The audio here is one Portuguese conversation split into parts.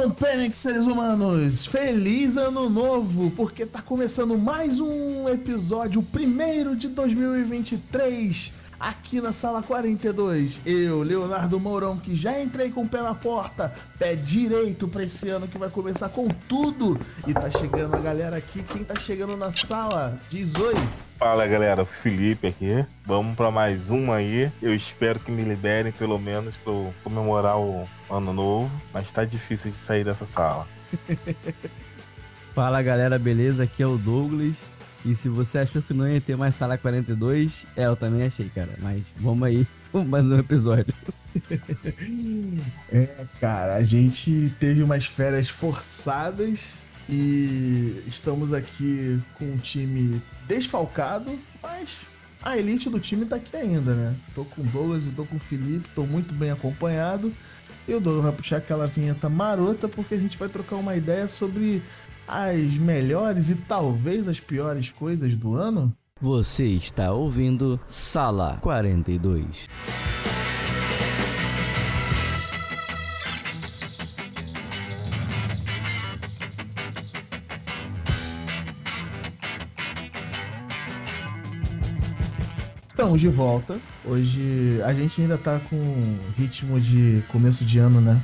Don't panic, seres humanos! Feliz ano novo, porque tá começando mais um episódio, o primeiro de 2023, aqui na sala 42. Eu, Leonardo Mourão, que já entrei com o pé na porta, pé direito pra esse ano que vai começar com tudo. E tá chegando a galera aqui, quem tá chegando na sala? Diz oi. Fala galera, Felipe aqui. Vamos para mais um aí. Eu espero que me liberem pelo menos para comemorar o ano novo, mas tá difícil de sair dessa sala. Fala galera, beleza? Aqui é o Douglas. E se você achou que não ia ter mais sala 42, é, eu também achei, cara. Mas vamos aí, mais um episódio. é, cara, a gente teve umas férias forçadas e estamos aqui com um time desfalcado, mas a elite do time tá aqui ainda, né? Tô com o Douglas e tô com o Felipe, tô muito bem acompanhado. E o Douglas vai puxar aquela vinheta marota porque a gente vai trocar uma ideia sobre as melhores e talvez as piores coisas do ano. Você está ouvindo Sala 42. Estamos de volta. Hoje a gente ainda tá com ritmo de começo de ano, né?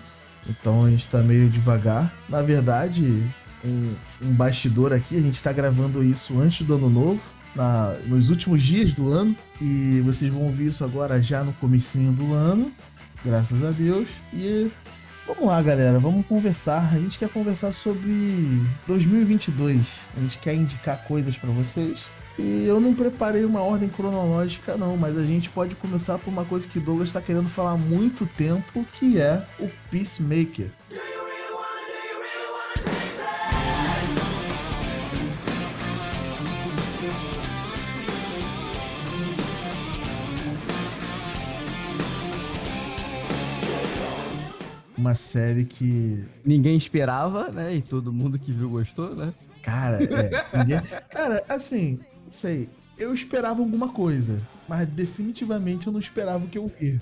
Então a gente tá meio devagar. Na verdade, um, um bastidor aqui, a gente tá gravando isso antes do ano novo. Na, nos últimos dias do ano. E vocês vão ouvir isso agora já no comecinho do ano. Graças a Deus. E vamos lá, galera. Vamos conversar. A gente quer conversar sobre 2022. A gente quer indicar coisas para vocês. E eu não preparei uma ordem cronológica, não, mas a gente pode começar por uma coisa que Douglas está querendo falar há muito tempo, que é o Peacemaker. Uma série que. Ninguém esperava, né? E todo mundo que viu gostou, né? Cara, é. Ninguém... Cara, assim, sei, eu esperava alguma coisa, mas definitivamente eu não esperava o que eu vi.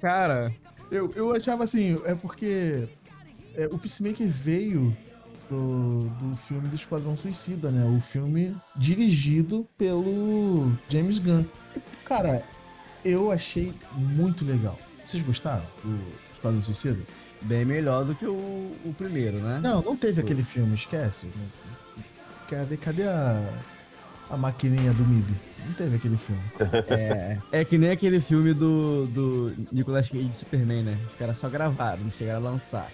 Cara, eu, eu achava assim, é porque é, o Peacemaker veio do, do filme do Esquadrão Suicida, né? O filme dirigido pelo James Gunn. Cara, eu achei muito legal. Vocês gostaram do Esquadrão Suicida? Bem melhor do que o, o primeiro, né? Não, não teve aquele filme, esquece. Cadê, cadê a a maquininha do MIB. Não teve aquele filme. É, é que nem aquele filme do, do Nicolas Cage de Superman, né? Os caras só gravaram, não chegaram a lançar.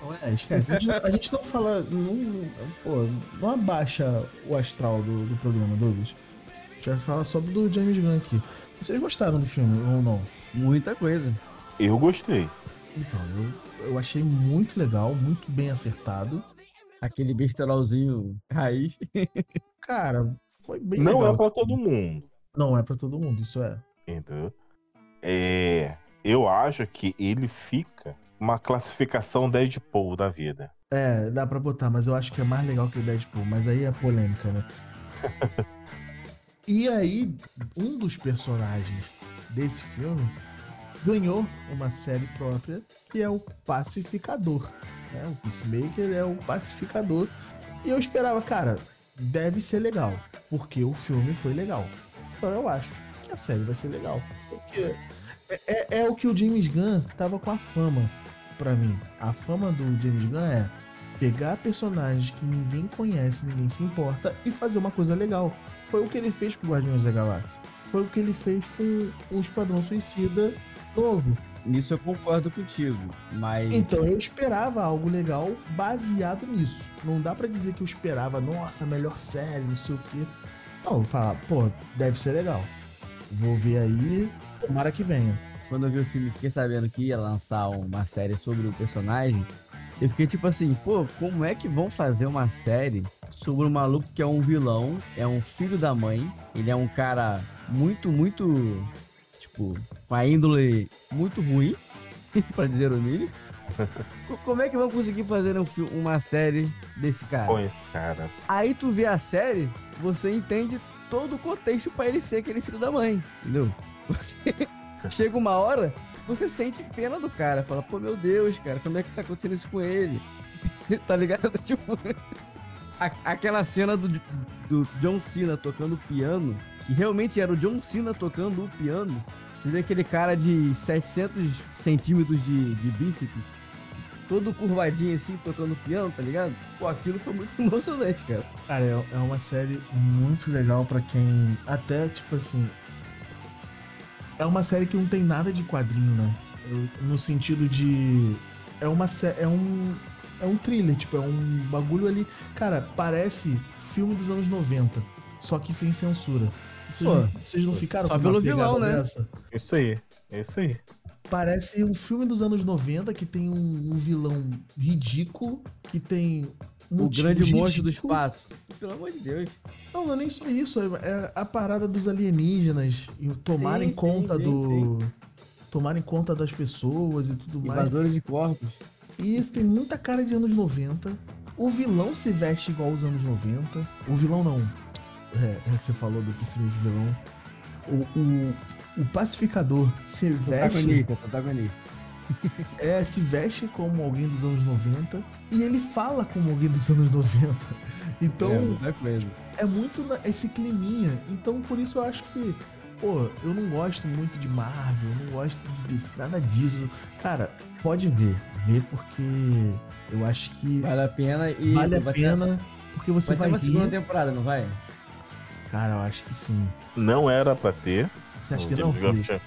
Não, é, esquece. A gente, a gente não fala. Não, pô, não abaixa o astral do, do programa, Douglas. A gente vai falar só do James Gunn aqui. Vocês gostaram do filme ou não? Muita coisa. Eu gostei. Então, eu, eu achei muito legal, muito bem acertado. Aquele besterolzinho raiz. Cara, foi bem Não legal. é para todo mundo. Não é para todo mundo, isso é. Entendeu? É, eu acho que ele fica uma classificação Deadpool da vida. É, dá pra botar, mas eu acho que é mais legal que o Deadpool, mas aí é polêmica, né? e aí, um dos personagens desse filme ganhou uma série própria que é o Pacificador. Né? O Peacemaker é o Pacificador. E eu esperava, cara, deve ser legal, porque o filme foi legal. Então eu acho que a série vai ser legal. Porque é, é, é o que o James Gunn tava com a fama para mim. A fama do James Gunn é pegar personagens que ninguém conhece, ninguém se importa e fazer uma coisa legal. Foi o que ele fez com Guardiões da Galáxia. Foi o que ele fez com o Esquadrão Suicida novo. Nisso eu concordo contigo, mas. Então eu esperava algo legal baseado nisso. Não dá para dizer que eu esperava, nossa, melhor série, não sei o quê. Não, eu falar, pô, deve ser legal. Vou ver aí, tomara que venha. Quando eu vi o filme, fiquei sabendo que ia lançar uma série sobre o personagem. Eu fiquei tipo assim, pô, como é que vão fazer uma série sobre um maluco que é um vilão, é um filho da mãe, ele é um cara muito, muito tipo, com a índole muito ruim, para dizer o mínimo. Como é que vão conseguir fazer um uma série desse cara? Pois, cara. Aí tu vê a série, você entende todo o contexto para ele ser aquele filho da mãe, entendeu? Você chega uma hora, você sente pena do cara, fala, pô, meu Deus, cara, como é que tá acontecendo isso com ele? tá ligado? Tipo, a- aquela cena do, do John Cena tocando piano, que realmente era o John Cena tocando o piano. Você vê aquele cara de 700 centímetros de, de bíceps, todo curvadinho assim, tocando piano, tá ligado? Pô, aquilo foi muito emocionante, cara. Cara, é, é uma série muito legal pra quem. Até, tipo assim. É uma série que não tem nada de quadrinho, né? No sentido de. É uma É um. É um thriller, tipo, é um bagulho ali. Cara, parece filme dos anos 90, só que sem censura. Vocês, Pô, não, vocês não ficaram só com pelo uma pegada vilão, né? dessa? Isso aí, isso aí. Parece um filme dos anos 90 que tem um, um vilão ridículo, que tem. O motivos grande monstro do espaço. Pelo amor de Deus. Não, não é nem só isso, é, é a parada dos alienígenas e tomarem Sim, sim, conta sim, do. Tomarem conta das pessoas e tudo mais. Invasores de corpos. E isso tem muita cara de anos 90. O vilão se veste igual aos anos 90. O vilão não. É, é, você falou do principal vilão. O, o, o pacificador se veste. Protagonista, protagonista. É, se veste como alguém dos anos 90. E ele fala como alguém dos anos 90. Então. É, coisa. é muito esse climinha. Então, por isso eu acho que, pô, eu não gosto muito de Marvel, não gosto de DC, nada disso. Cara, pode ver. Vê porque eu acho que Vale a pena e vale a vai ter- pena, porque você vai ter vai, uma segunda rir. temporada, não vai? Cara, eu acho que sim. Não era pra ter. Você acha O que não, James Gunn Felipe? tinha-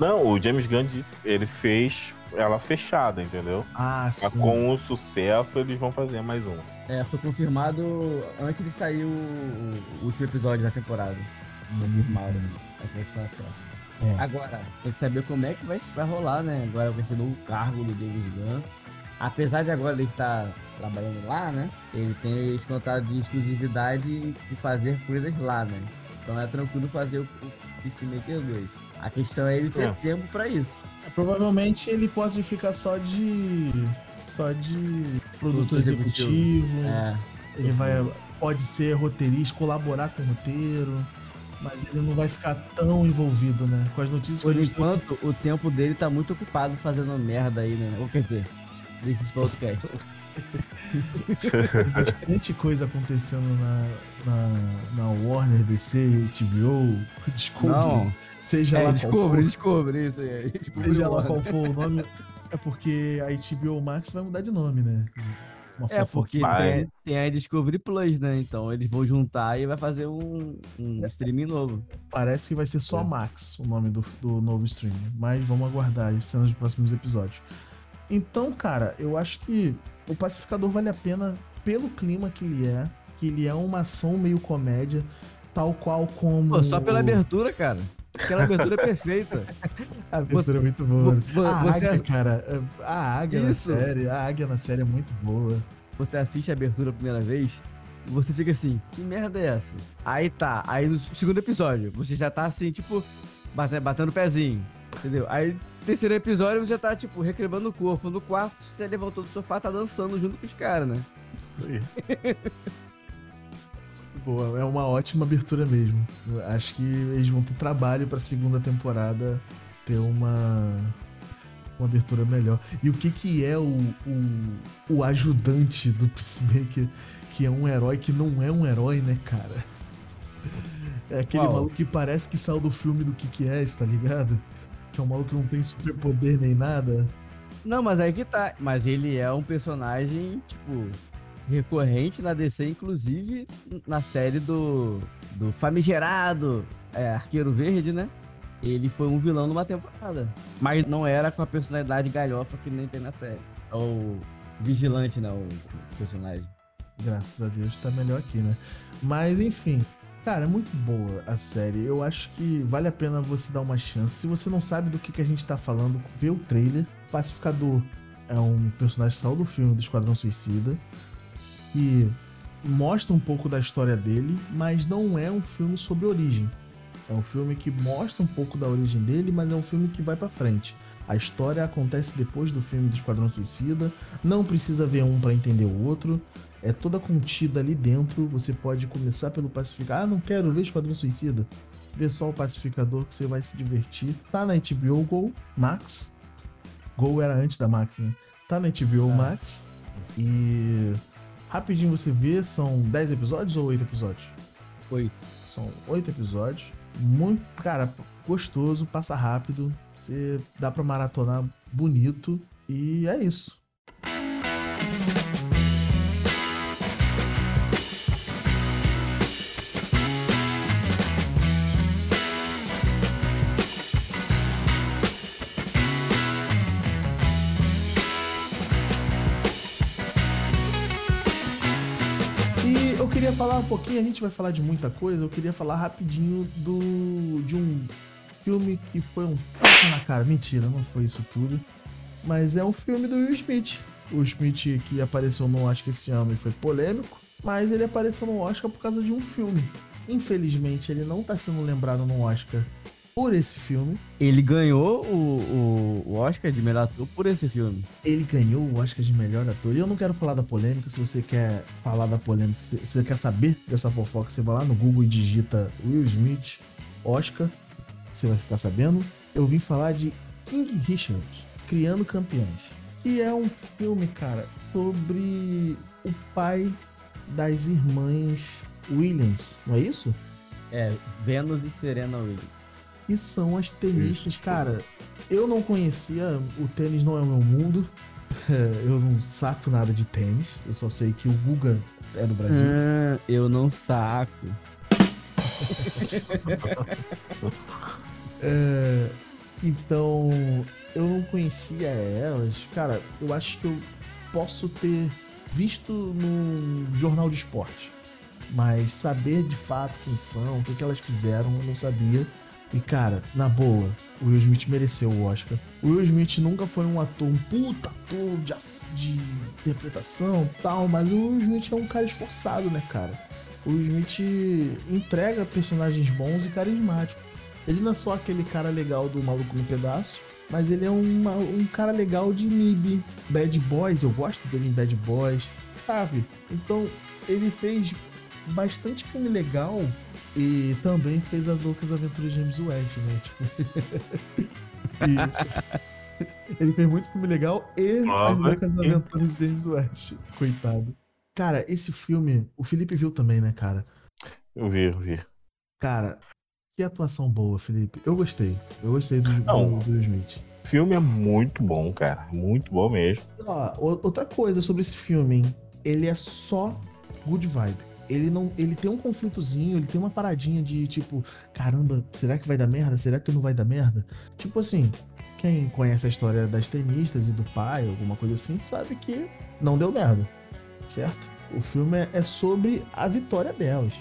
Não, o James Gunn disse, ele fez ela fechada, entendeu? Ah, Mas sim. com o sucesso, eles vão fazer mais um. É, foi confirmado antes de sair o, o último episódio da temporada. Confirmado a continuação. É. Agora, tem que saber como é que vai, vai rolar, né? Agora vai ser o cargo do James Gunn. Apesar de agora ele estar trabalhando lá, né? Ele tem esse contrato de exclusividade de fazer coisas lá, né? Então é tranquilo fazer o, o Peacemaker 2. A questão é ele ter É. tempo pra isso. Provavelmente ele pode ficar só de. só de produtor executivo. executivo. É. Ele vai. Pode ser roteirista, colaborar com o roteiro. Mas ele não vai ficar tão envolvido, né? Com as notícias Por que a gente tem enquanto, o tempo dele tá muito ocupado fazendo merda aí, né? Ou quer dizer, deixa isso pra outro cast. bastante coisa acontecendo na, na, na Warner, DC, HBO, Discovery, Não, seja é, lá for, descobre isso aí. Descobre seja o lá qual for o nome, é porque a HBO Max vai mudar de nome, né? Uma É, porque tem, tem a Discovery Plus, né? Então eles vão juntar e vai fazer um, um streaming novo. Parece que vai ser só Max o nome do, do novo streaming, mas vamos aguardar as cenas dos próximos episódios. Então, cara, eu acho que o Pacificador vale a pena pelo clima que ele é, que ele é uma ação meio comédia, tal qual como. Pô, só pela abertura, cara. Aquela abertura é perfeita. A abertura Você- é muito boa. vo- a você- águia, cara, a águia Isso. na série, a águia na série é muito boa. Você assiste a abertura a primeira vez e você fica assim, que merda é essa? Aí tá, aí no segundo episódio, você já tá assim, tipo, bate- batendo o pezinho, entendeu? Aí no terceiro episódio você já tá, tipo, recrebando o corpo. No quarto, você levantou do sofá, tá dançando junto com os caras, né? Isso aí. Boa, é uma ótima abertura mesmo. Eu Acho que eles vão ter trabalho pra segunda temporada ter uma uma abertura melhor. E o que que é o, o, o ajudante do Peacemaker, que é um herói que não é um herói, né, cara? É aquele Qual? maluco que parece que saiu do filme do que que é, tá ligado? Que é um maluco que não tem superpoder nem nada. Não, mas aí que tá. Mas ele é um personagem, tipo, recorrente na DC, inclusive na série do, do famigerado é, Arqueiro Verde, né? Ele foi um vilão numa temporada. Mas não era com a personalidade galhofa que nem tem na série. É o Vigilante, né? O personagem. Graças a Deus tá melhor aqui, né? Mas enfim, cara, é muito boa a série. Eu acho que vale a pena você dar uma chance. Se você não sabe do que, que a gente tá falando, vê o trailer. Pacificador é um personagem saiu do filme do Esquadrão Suicida. Que mostra um pouco da história dele, mas não é um filme sobre origem. É um filme que mostra um pouco da origem dele, mas é um filme que vai pra frente. A história acontece depois do filme do Esquadrão Suicida. Não precisa ver um pra entender o outro é toda contida ali dentro. Você pode começar pelo pacificador. Ah, não quero ver Esquadrão Suicida. Vê só o pacificador que você vai se divertir. Tá na HBO Go Max. Go era antes da Max, né? Tá na HBO Ah. Max. E rapidinho você vê, são 10 episódios ou 8 episódios? Oito. São 8 episódios. Muito, cara, gostoso, passa rápido. Você dá pra maratonar bonito. E é isso. Eu queria falar um pouquinho, a gente vai falar de muita coisa, eu queria falar rapidinho do de um filme que foi um na cara. Mentira, não foi isso tudo. Mas é um filme do Will Smith. O Smith que apareceu no Oscar esse ano e foi polêmico, mas ele apareceu no Oscar por causa de um filme. Infelizmente, ele não tá sendo lembrado no Oscar por esse filme. Ele ganhou o, o, o Oscar de melhor ator por esse filme. Ele ganhou o Oscar de melhor ator. E eu não quero falar da polêmica. Se você quer falar da polêmica, se você quer saber dessa fofoca, você vai lá no Google e digita Will Smith Oscar. Você vai ficar sabendo. Eu vim falar de King Richard, Criando Campeões. Que é um filme, cara, sobre o pai das irmãs Williams, não é isso? É, Vênus e Serena Williams. E são as tenistas, Isso. cara. Eu não conhecia, o tênis não é o meu mundo. Eu não saco nada de tênis. Eu só sei que o Guga é do Brasil. Ah, eu não saco. É, então, eu não conhecia elas. Cara, eu acho que eu posso ter visto no jornal de esporte. Mas saber de fato quem são, o que, que elas fizeram, eu não sabia. E cara, na boa, o Will Smith mereceu o Oscar. O Will Smith nunca foi um ator, um puta ator de, de interpretação tal, mas o Will Smith é um cara esforçado, né, cara? O Will Smith entrega personagens bons e carismáticos. Ele não é só aquele cara legal do Maluco no Pedaço, mas ele é uma- um cara legal de MIB. Bad Boys, eu gosto dele em Bad Boys, sabe? Então, ele fez bastante filme legal e também fez as loucas aventuras de James West, né? Tipo... Ele fez muito filme legal e as Prova loucas que- aventuras de James West. Coitado. Cara, esse filme, o Felipe viu também, né, cara? Eu vi, eu vi. Cara, que atuação boa, Felipe. Eu gostei. Eu gostei do, Não. do, do Smith. O filme é muito bom, cara. Muito bom mesmo. Outra coisa sobre esse filme, hein? Ele é só good vibe. Ele não, ele tem um conflitozinho, ele tem uma paradinha de tipo, caramba, será que vai dar merda? Será que não vai dar merda? Tipo assim, quem conhece a história das tenistas e do pai, alguma coisa assim, sabe que não deu merda, certo? O filme é, sobre a vitória delas.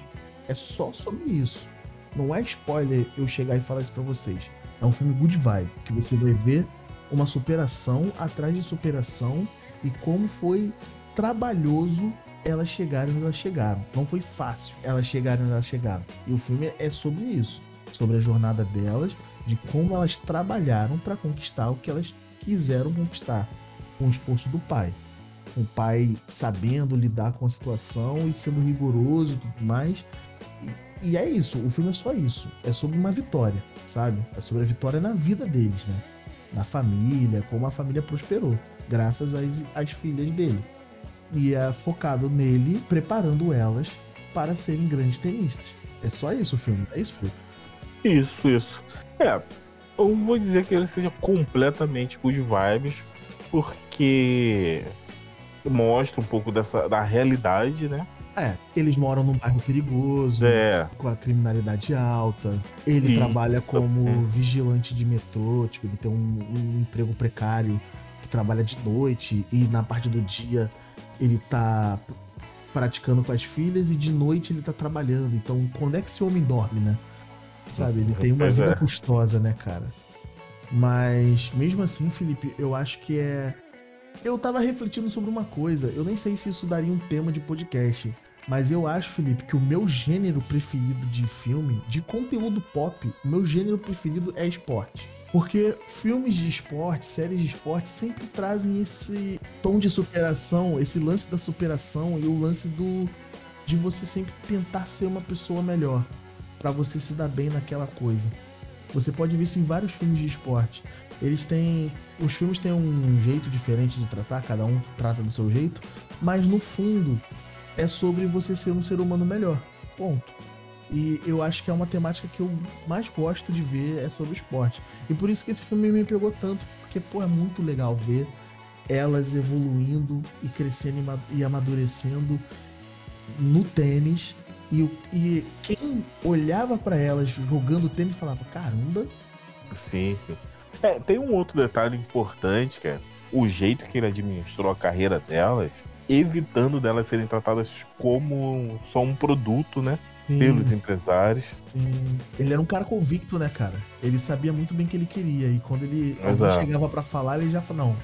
É só sobre isso. Não é spoiler eu chegar e falar isso pra vocês. É um filme good vibe, que você vai ver uma superação atrás de superação e como foi trabalhoso elas chegarem onde elas chegaram. Não foi fácil elas chegarem onde elas chegaram. E o filme é sobre isso, sobre a jornada delas, de como elas trabalharam para conquistar o que elas quiseram conquistar, com o esforço do pai. O pai sabendo lidar com a situação e sendo rigoroso e tudo mais. E, e é isso, o filme é só isso. É sobre uma vitória, sabe? É sobre a vitória na vida deles, né? Na família, como a família prosperou, graças às, às filhas dele. E é focado nele, preparando elas para serem grandes tenistas. É só isso o filme, é isso, Felipe? Isso, isso. É, eu vou dizer que ele seja completamente good vibes, porque mostra um pouco dessa da realidade, né? É, eles moram num bairro perigoso, É, com a criminalidade alta. Ele trabalha como é. vigilante de metrô, tipo, ele tem um, um emprego precário que trabalha de noite e na parte do dia ele tá praticando com as filhas e de noite ele tá trabalhando. Então, quando é que esse homem dorme, né? Sabe, ele tem uma Pois vida é. custosa, né, cara? Mas mesmo assim, Felipe, eu acho que é. Eu tava refletindo sobre uma coisa. Eu nem sei se isso daria um tema de podcast. Mas eu acho, Felipe, que o meu gênero preferido de filme, de conteúdo pop, o meu gênero preferido é esporte. Porque filmes de esporte, séries de esporte sempre trazem esse tom de superação, esse lance da superação e o lance do de você sempre tentar ser uma pessoa melhor, Pra você se dar bem naquela coisa. Você pode ver isso em vários filmes de esporte. Eles têm. Os filmes têm um jeito diferente de tratar, cada um trata do seu jeito, mas no fundo é sobre você ser um ser humano melhor. Ponto. E eu acho que é uma temática que eu mais gosto de ver é sobre esporte. E por isso que esse filme me pegou tanto, porque, pô, é muito legal ver elas evoluindo e crescendo e amadurecendo no tênis. E, e quem olhava para elas jogando tênis falava: caramba. Sim, sim. É, tem um outro detalhe importante, que é o jeito que ele administrou a carreira delas, evitando delas serem tratadas como só um produto, né? Sim. Pelos empresários. Sim. Ele era um cara convicto, né, cara? Ele sabia muito bem o que ele queria. E quando ele chegava para falar, ele já falou: não,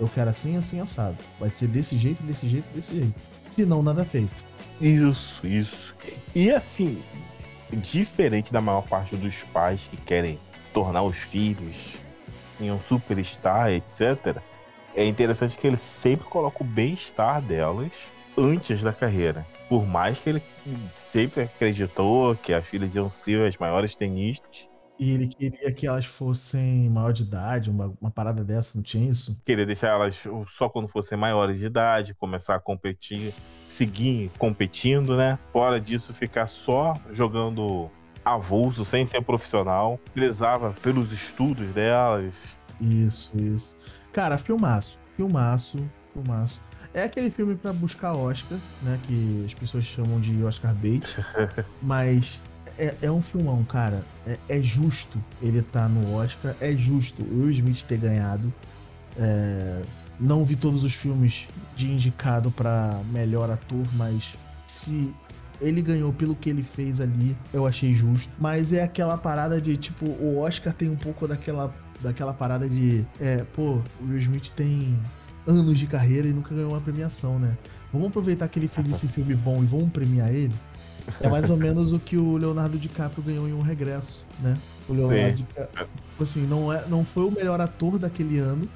eu quero assim, assim, assado. Vai ser desse jeito, desse jeito, desse jeito. Se não, nada feito. Isso, isso. E assim, diferente da maior parte dos pais que querem tornar os filhos em um superstar, etc., é interessante que ele sempre coloca o bem-estar delas antes da carreira. Por mais que ele sempre acreditou que as filhas iam ser as maiores tenistas, e ele queria que elas fossem maior de idade, uma, uma parada dessa, não tinha isso? Queria deixar elas só quando fossem maiores de idade, começar a competir, seguir competindo, né? Fora disso, ficar só jogando avulso, sem ser profissional. Prezava pelos estudos delas. Isso, isso. Cara, filmaço. Filmaço, filmaço. É aquele filme para buscar Oscar, né? Que as pessoas chamam de Oscar bait. mas é, é um filmão, cara. É, é, justo ele estar tá no Oscar. É justo o Will Smith ter ganhado. É, não vi todos os filmes de indicado para melhor ator, mas se ele ganhou pelo que ele fez ali, eu achei justo. Mas é aquela parada de, tipo, o Oscar tem um pouco daquela, daquela parada de, é, pô, o Will Smith tem anos de carreira e nunca ganhou uma premiação, né? Vamos aproveitar que ele fez esse filme bom e vamos premiar ele? É mais ou menos o que o Leonardo DiCaprio ganhou em um regresso, né? O Leonardo DiCaprio. Assim, não, é, não foi o melhor ator daquele ano.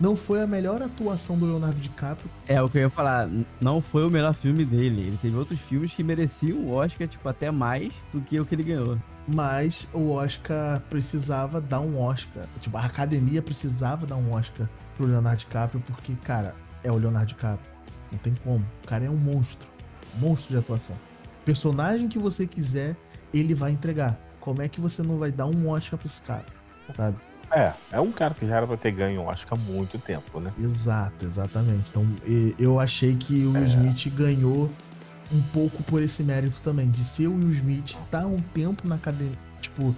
Não foi a melhor atuação do Leonardo DiCaprio. É o que eu ia falar. Não foi o melhor filme dele. Ele teve outros filmes que mereciam o Oscar, tipo, até mais do que o que ele ganhou. Mas o Oscar precisava dar um Oscar. Tipo, a academia precisava dar um Oscar pro Leonardo DiCaprio, porque, cara, é o Leonardo DiCaprio. Não tem como. O cara é um monstro. Monstro de atuação personagem que você quiser, ele vai entregar. Como é que você não vai dar um Oscar pra esse cara? Sabe? É, é um cara que já era pra ter ganho um Oscar há muito tempo, né? Exato, exatamente. Então eu achei que o é. Smith ganhou um pouco por esse mérito também, de ser o Will Smith, tá um tempo na academia, tipo,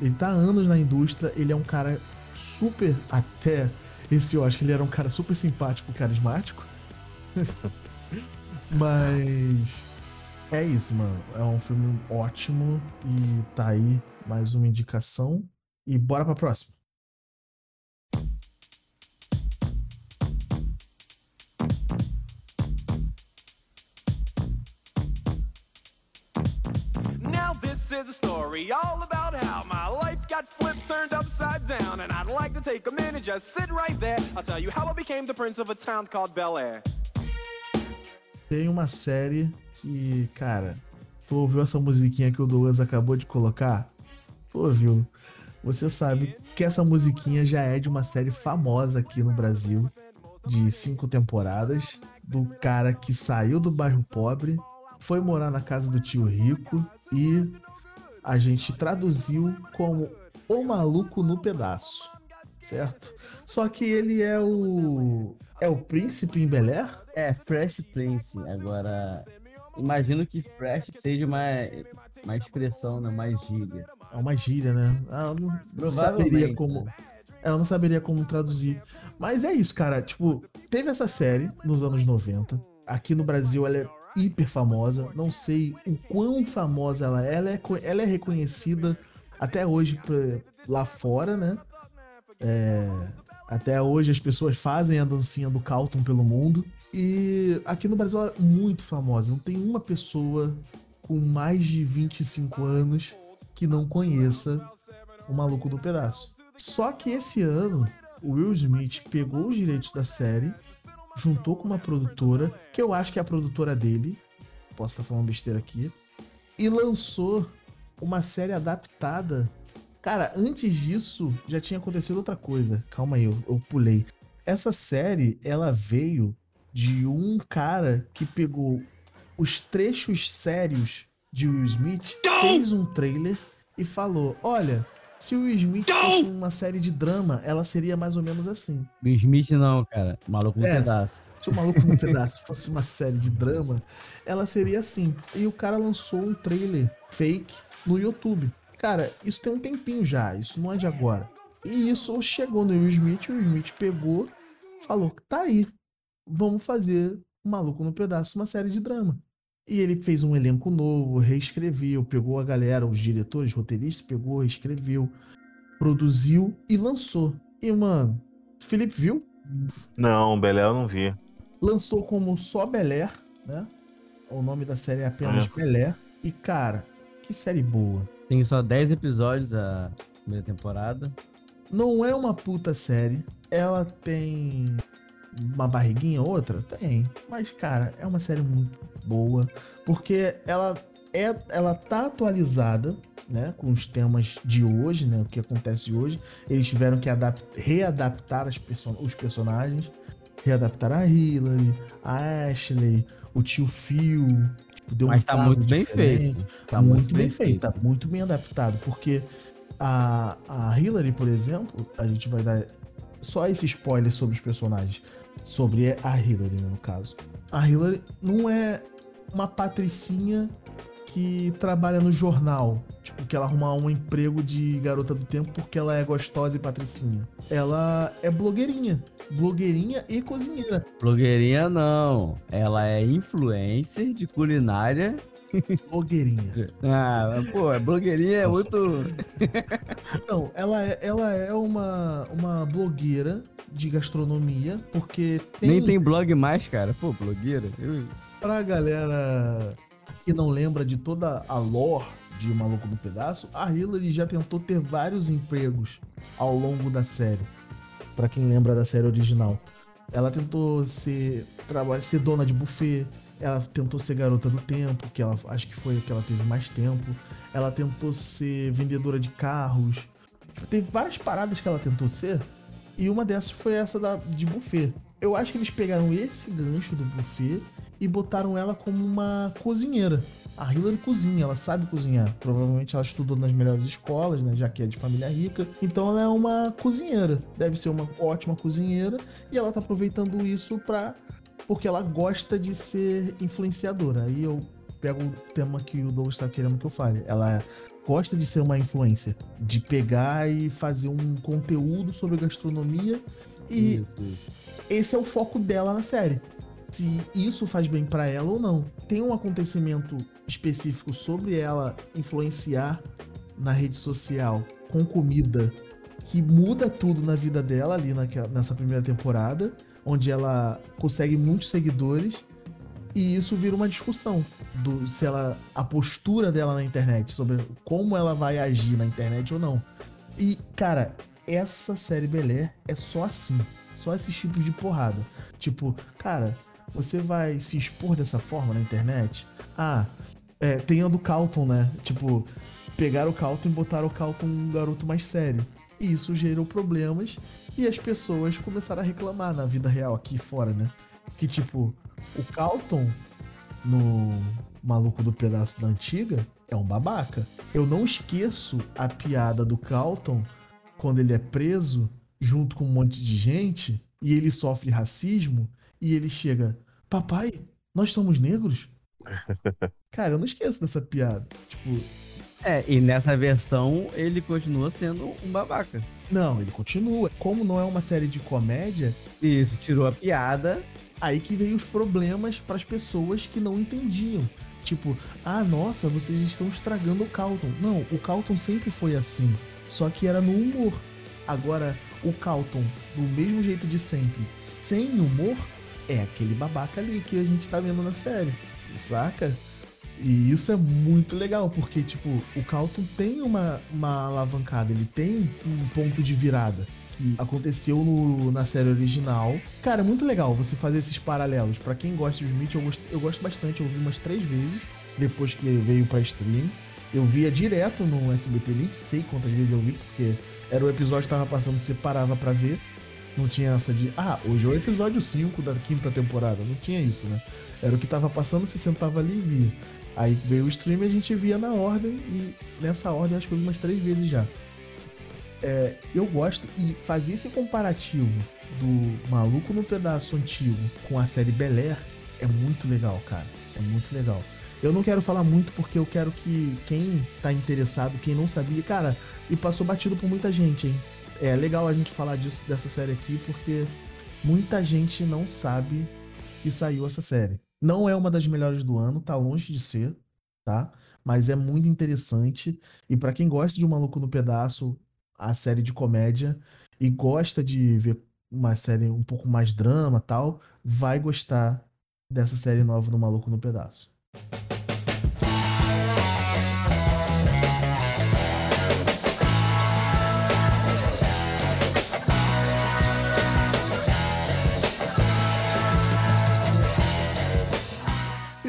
ele tá anos na indústria, ele é um cara super, até esse Oscar, ele era um cara super simpático, carismático. Mas é isso, mano. É um filme ótimo e tá aí mais uma indicação. E bora pra próxima. Story all about how my life got flipped, turned upside down. And I'd like to take a minute, just sit right there. I'll tell you how I became the prince of a town called Bel Air. Tem uma série que, cara, tu ouviu essa musiquinha que o Douglas acabou de colocar? Tu ouviu? Você sabe que essa musiquinha já é de uma série famosa aqui no Brasil, de cinco temporadas, do cara que saiu do bairro pobre, foi morar na casa do tio rico e a gente traduziu como O Maluco no Pedaço, certo? Só que ele é o. É o príncipe em Bel Air? É, Fresh Prince. Agora, imagino que fresh seja uma, uma expressão, né? Mais gíria. É uma gíria, né? Ah, eu não saberia como. É, eu não saberia como traduzir. Mas é isso, cara. Tipo, teve essa série nos anos 90. Aqui no Brasil ela é hiper famosa. Não sei o quão famosa ela é. Ela é, ela é reconhecida até hoje pra, lá fora, né? É, até hoje as pessoas fazem a dancinha do Calton pelo mundo. E aqui no Brasil ela é muito famosa. Não tem uma pessoa com mais de 25 anos que não conheça o Maluco do Pedaço. Só que esse ano, o Will Smith pegou os direitos da série, juntou com uma produtora, que eu acho que é a produtora dele, posso estar falando besteira aqui, e lançou uma série adaptada Cara, antes disso, já tinha acontecido outra coisa. Calma aí, eu, eu pulei. Essa série, ela veio de um cara que pegou os trechos sérios de Will Smith, fez um trailer e falou: Olha, se o Will Smith fosse uma série de drama, ela seria mais ou menos assim. Will Smith não, cara. Maluco no É. pedaço. Se o Maluco no Pedaço fosse uma série de drama, ela seria assim. E o cara lançou um trailer fake no YouTube. Cara, isso tem um tempinho já, isso não é de agora. E isso chegou no Will Smith, o Will Smith pegou, falou: tá aí, vamos fazer o Maluco no Pedaço, uma série de drama. E ele fez um elenco novo, reescreveu, pegou a galera, os diretores, roteiristas, pegou, reescreveu, produziu e lançou. E, mano, Felipe viu? Não, Belé eu não vi. lançou como só Bel Air, né? O nome da série é apenas Nossa. Bel Air. E, cara, que série boa. Tem só 10 episódios a primeira temporada. Não é uma puta série. Ela tem uma barriguinha ou outra? Tem. Mas, cara, é uma série muito boa. Porque ela, é, ela tá atualizada, né? Com os temas de hoje, né? O que acontece hoje. Eles tiveram que adap- readaptar as perso- os personagens. Readaptar a Hillary, a Ashley, o tio Phil. Tipo, deu Mas tá cargo muito bem diferente. feito. Tá muito, bem feito, tá muito bem adaptado, porque a, a Hillary, por exemplo, a gente vai dar só esse spoiler sobre os personagens, sobre a Hillary, né, no caso. A Hillary não é uma patricinha que trabalha no jornal, tipo, que ela arruma um emprego de garota do tempo porque ela é gostosa e patricinha. Ela é blogueirinha, blogueirinha e cozinheira. Blogueirinha não. Ela é influencer de culinária. Blogueirinha. Ah, pô, a blogueirinha é muito. Não, ela é, ela é uma, uma blogueira de gastronomia, porque tem, Nem tem blog mais, cara. Pô, blogueira. Eu... pra galera que não lembra de toda a lore de Maluco no Pedaço, a Hillary já tentou ter vários empregos ao longo da série. Pra quem lembra da série original. Ela tentou ser, trabalhar, ser dona de buffet, ela tentou ser garota do tempo, que ela acho que foi a que ela teve mais tempo. Ela tentou ser vendedora de carros. Teve várias paradas que ela tentou ser, e uma dessas foi essa da, de buffet. Eu acho que eles pegaram esse gancho do buffet e botaram ela como uma cozinheira. A Hillary cozinha, ela sabe cozinhar. Provavelmente ela estudou nas melhores escolas, né? Já que é de família rica. Então ela é uma cozinheira. Deve ser uma ótima cozinheira. E ela tá aproveitando isso pra. Porque ela gosta de ser influenciadora. Aí eu pego o tema que o Douglas tá querendo que eu fale. Ela gosta de ser uma influencer. De pegar e fazer um conteúdo sobre gastronomia. E Isso, isso. esse é o foco dela na série. Se isso faz bem pra ela ou não. Tem um acontecimento específico sobre ela influenciar na rede social com comida que muda tudo na vida dela ali naquela- nessa primeira temporada, onde ela consegue muitos seguidores e isso vira uma discussão do se ela a postura dela na internet sobre como ela vai agir na internet ou não. E cara, essa série Belé é só assim, só esses tipos de porrada. Tipo, cara, você vai se expor dessa forma na internet? Ah, é, tem a do Calton, né? Tipo, pegaram o Calton e botaram o Calton um garoto mais sério. E isso gerou problemas e as pessoas começaram a reclamar na vida real aqui fora, né? Que tipo, o Calton no Maluco do Pedaço da Antiga é um babaca. Eu não esqueço a piada do Calton quando ele é preso junto com um monte de gente e ele sofre racismo e ele chega, papai, nós somos negros? Cara, eu não esqueço dessa piada. Tipo, É, e nessa versão ele continua sendo um babaca. Não, ele continua. Como não é uma série de comédia, Isso, tirou a piada. aí que veio os problemas para as pessoas que não entendiam. Tipo, ah, nossa, vocês estão estragando o Calton. Não, o Calton sempre foi assim, só que era no humor. Agora, o Calton, do mesmo jeito de sempre, sem humor, é aquele babaca ali que a gente tá vendo na série, saca? E isso é muito legal, porque, tipo, o Calton tem uma, uma alavancada, ele tem um ponto de virada que aconteceu no- na série original. Cara, é muito legal você fazer esses paralelos. Pra quem gosta de Smith, eu gosto, eu gosto bastante. Eu vi umas três vezes depois que veio pra stream. Eu via direto no SBT, nem sei quantas vezes eu vi, porque era o episódio que tava passando, você parava pra ver. Não tinha essa de, ah, hoje é o episódio 5 da quinta temporada. Não tinha isso, né? Era o que tava passando, você sentava ali e via. Aí veio o stream e a gente via na ordem, e nessa ordem acho que eu vi umas três vezes já. É, eu gosto, e fazer esse comparativo do Maluco no Pedaço antigo com a série Bel Air é muito legal, cara. É muito legal. Eu não quero falar muito porque eu quero que quem tá interessado, quem não sabia, cara, e passou batido por muita gente, hein? É legal a gente falar disso, dessa série aqui porque muita gente não sabe que saiu essa série. Não é uma das melhores do ano, tá longe de ser, tá? Mas é muito interessante. E para quem gosta de Um Maluco no Pedaço, a série de comédia, e gosta de ver uma série um pouco mais drama tal, vai gostar dessa série nova do Maluco no Pedaço.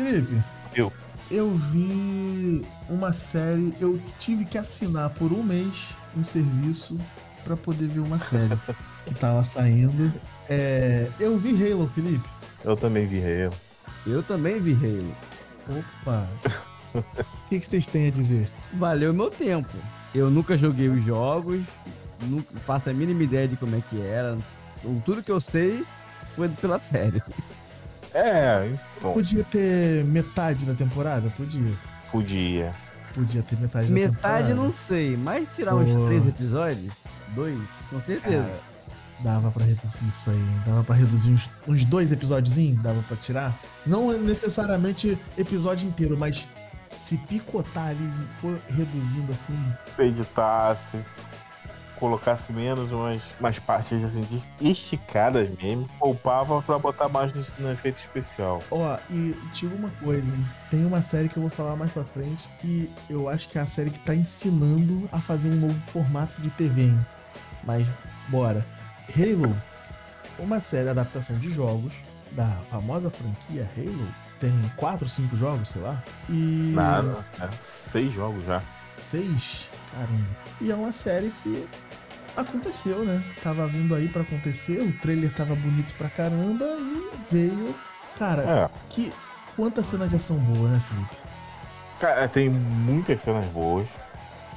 Felipe. Eu. Eu vi uma série. Eu tive que assinar por um mês um serviço para poder ver uma série que tava saindo. É, eu vi Halo, Felipe. Eu também vi Halo. Eu também vi Halo. Opa! O que, que vocês têm a dizer? Valeu meu tempo. Eu nunca joguei os jogos, nunca faço a mínima ideia de como é que era. Tudo que eu sei foi pela série. É, então. Podia ter metade da temporada? Podia. Podia. Podia ter metade da Metade temporada. não sei, mas tirar Pô. uns três episódios, dois, com certeza. Cara, dava pra reduzir isso aí. Dava pra reduzir uns, uns dois episódiozinhos? Dava pra tirar? Não necessariamente episódio inteiro, mas se picotar ali, for reduzindo assim. Se editasse, colocasse menos umas, umas partes assim, de- esticadas mesmo, poupava pra botar mais no, no efeito especial. Ó, e digo uma coisa, hein? Tem uma série que eu vou falar mais pra frente que eu acho que é a série que tá ensinando a fazer um novo formato de TV, hein? Mas, bora. Halo, uma série adaptação de jogos da famosa franquia Halo. Tem quatro, cinco jogos, sei lá. E. Nada. É, seis jogos já. Seis? Caramba. E é uma série que aconteceu, né? Tava vindo aí pra acontecer, o trailer tava bonito pra caramba e veio. Cara, É. que. Quanta cena de ação boa, né, Felipe? Cara, tem muitas cenas boas.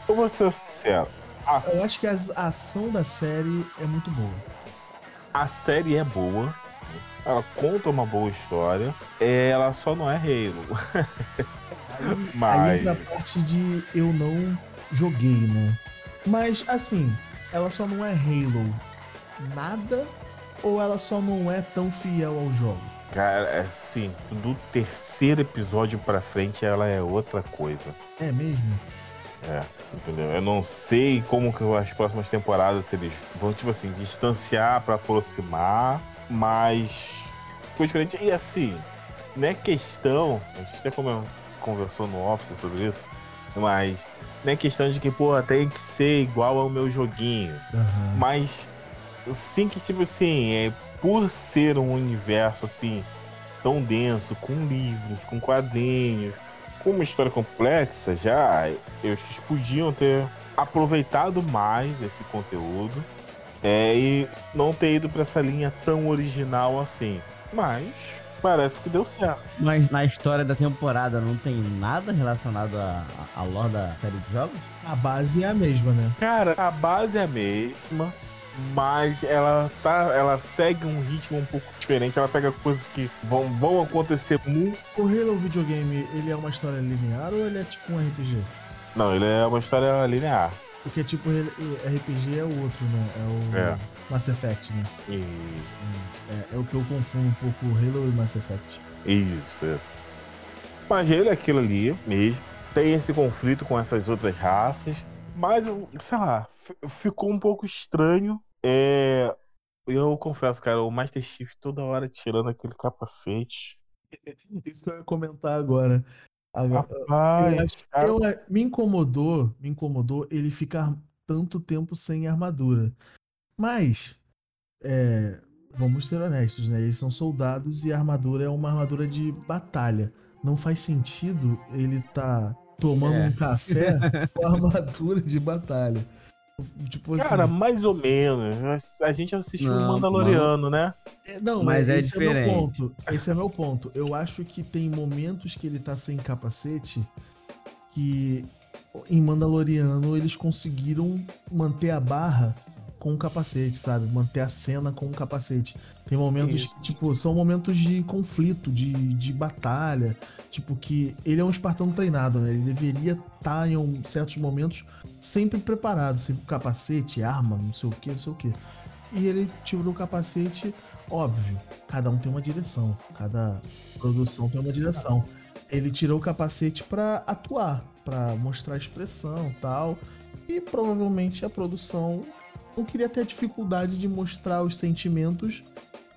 Eu vou ser sincero. A, Eu acho que a ação da série é muito boa. a série é boa. Ela conta uma boa história. Ela só não é Halo. Aí Mas. entra a parte de eu não joguei, né? Mas assim, ela só não é Halo nada ou ela só não é tão fiel ao jogo? Cara, assim, do terceiro episódio pra frente ela é outra coisa. É mesmo? É, entendeu? Eu não sei como que as próximas temporadas se eles vão, tipo assim, distanciar pra aproximar, mas ficou diferente. E assim, não é questão, a gente até como conversou no Office sobre isso, mas não é questão de que, pô, tem que ser igual ao meu joguinho. Aham. Mas sim que, tipo assim, é, por ser um universo assim tão denso, com livros, com quadrinhos, com uma história complexa, já eles podiam ter aproveitado mais esse conteúdo é, e não ter ido pra essa linha tão original assim. Mas parece que deu certo. Mas na história da temporada não tem nada relacionado à, à lore da série de jogos? A base é a mesma, né? Cara, a base é a mesma, mas ela tá, ela segue um ritmo um pouco diferente. Ela pega coisas que vão, vão acontecer muito. O Halo videogame, ele é uma história linear ou ele é tipo um RPG? Não, ele é uma história linear. Porque tipo, RPG é o outro, né? É o É. Mass Effect, né? É, é o que eu confundo um pouco Halo e Mass Effect. isso. É. Mas ele é aquilo ali mesmo. Tem esse conflito com essas outras raças. Mas, sei lá, fi- ficou um pouco estranho. É. Eu confesso, cara, o Master Chief toda hora tirando aquele capacete. Isso que eu ia comentar agora. Agora, eu Rapaz, cara, eu- é, me incomodou, me incomodou ele ficar tanto tempo sem armadura. Mas, é, vamos ser honestos, né? Eles são soldados e a armadura é uma armadura de batalha. Não faz sentido ele tá tomando É. um café com armadura de batalha. Tipo assim, Cara, mais ou menos. A gente assistiu o Não, Mandaloriano, né? é, não, mas mas é esse é, meu diferente. ponto. Esse é meu ponto. Eu acho que tem momentos que ele tá sem capacete que em Mandaloriano eles conseguiram manter a barra com o capacete, sabe? Manter a cena com o capacete. Tem momentos Isso. que, tipo, são momentos de conflito, de, de batalha. Tipo, que ele é um espartano treinado, né? Ele deveria estar em um- certos momentos sempre preparado, sempre com capacete, arma, não sei o que, não sei o que. E ele tirou o capacete, óbvio, cada um tem uma direção, cada produção tem uma direção. Ele tirou o capacete pra atuar, pra mostrar expressão tal. E provavelmente a produção não queria ter a dificuldade de mostrar os sentimentos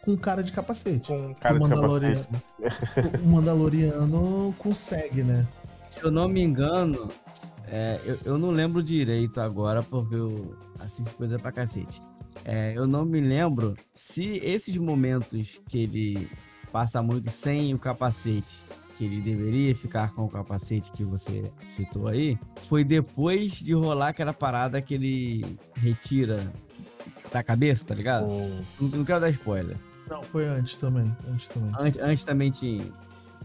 com cara de capacete. Com um cara o de Mandaloriano, capacete. o Mandaloriano consegue, né? Se eu não me engano, é, eu, eu não lembro direito agora, porque eu assisto coisa pra cacete. É, eu não me lembro se esses momentos que ele passa muito sem o capacete, que ele deveria ficar com o capacete que você citou aí, foi depois de rolar aquela parada que ele retira da cabeça, tá ligado? Com- Não, não quero dar spoiler. Não, foi antes também. Antes também. Antes, antes também tinha.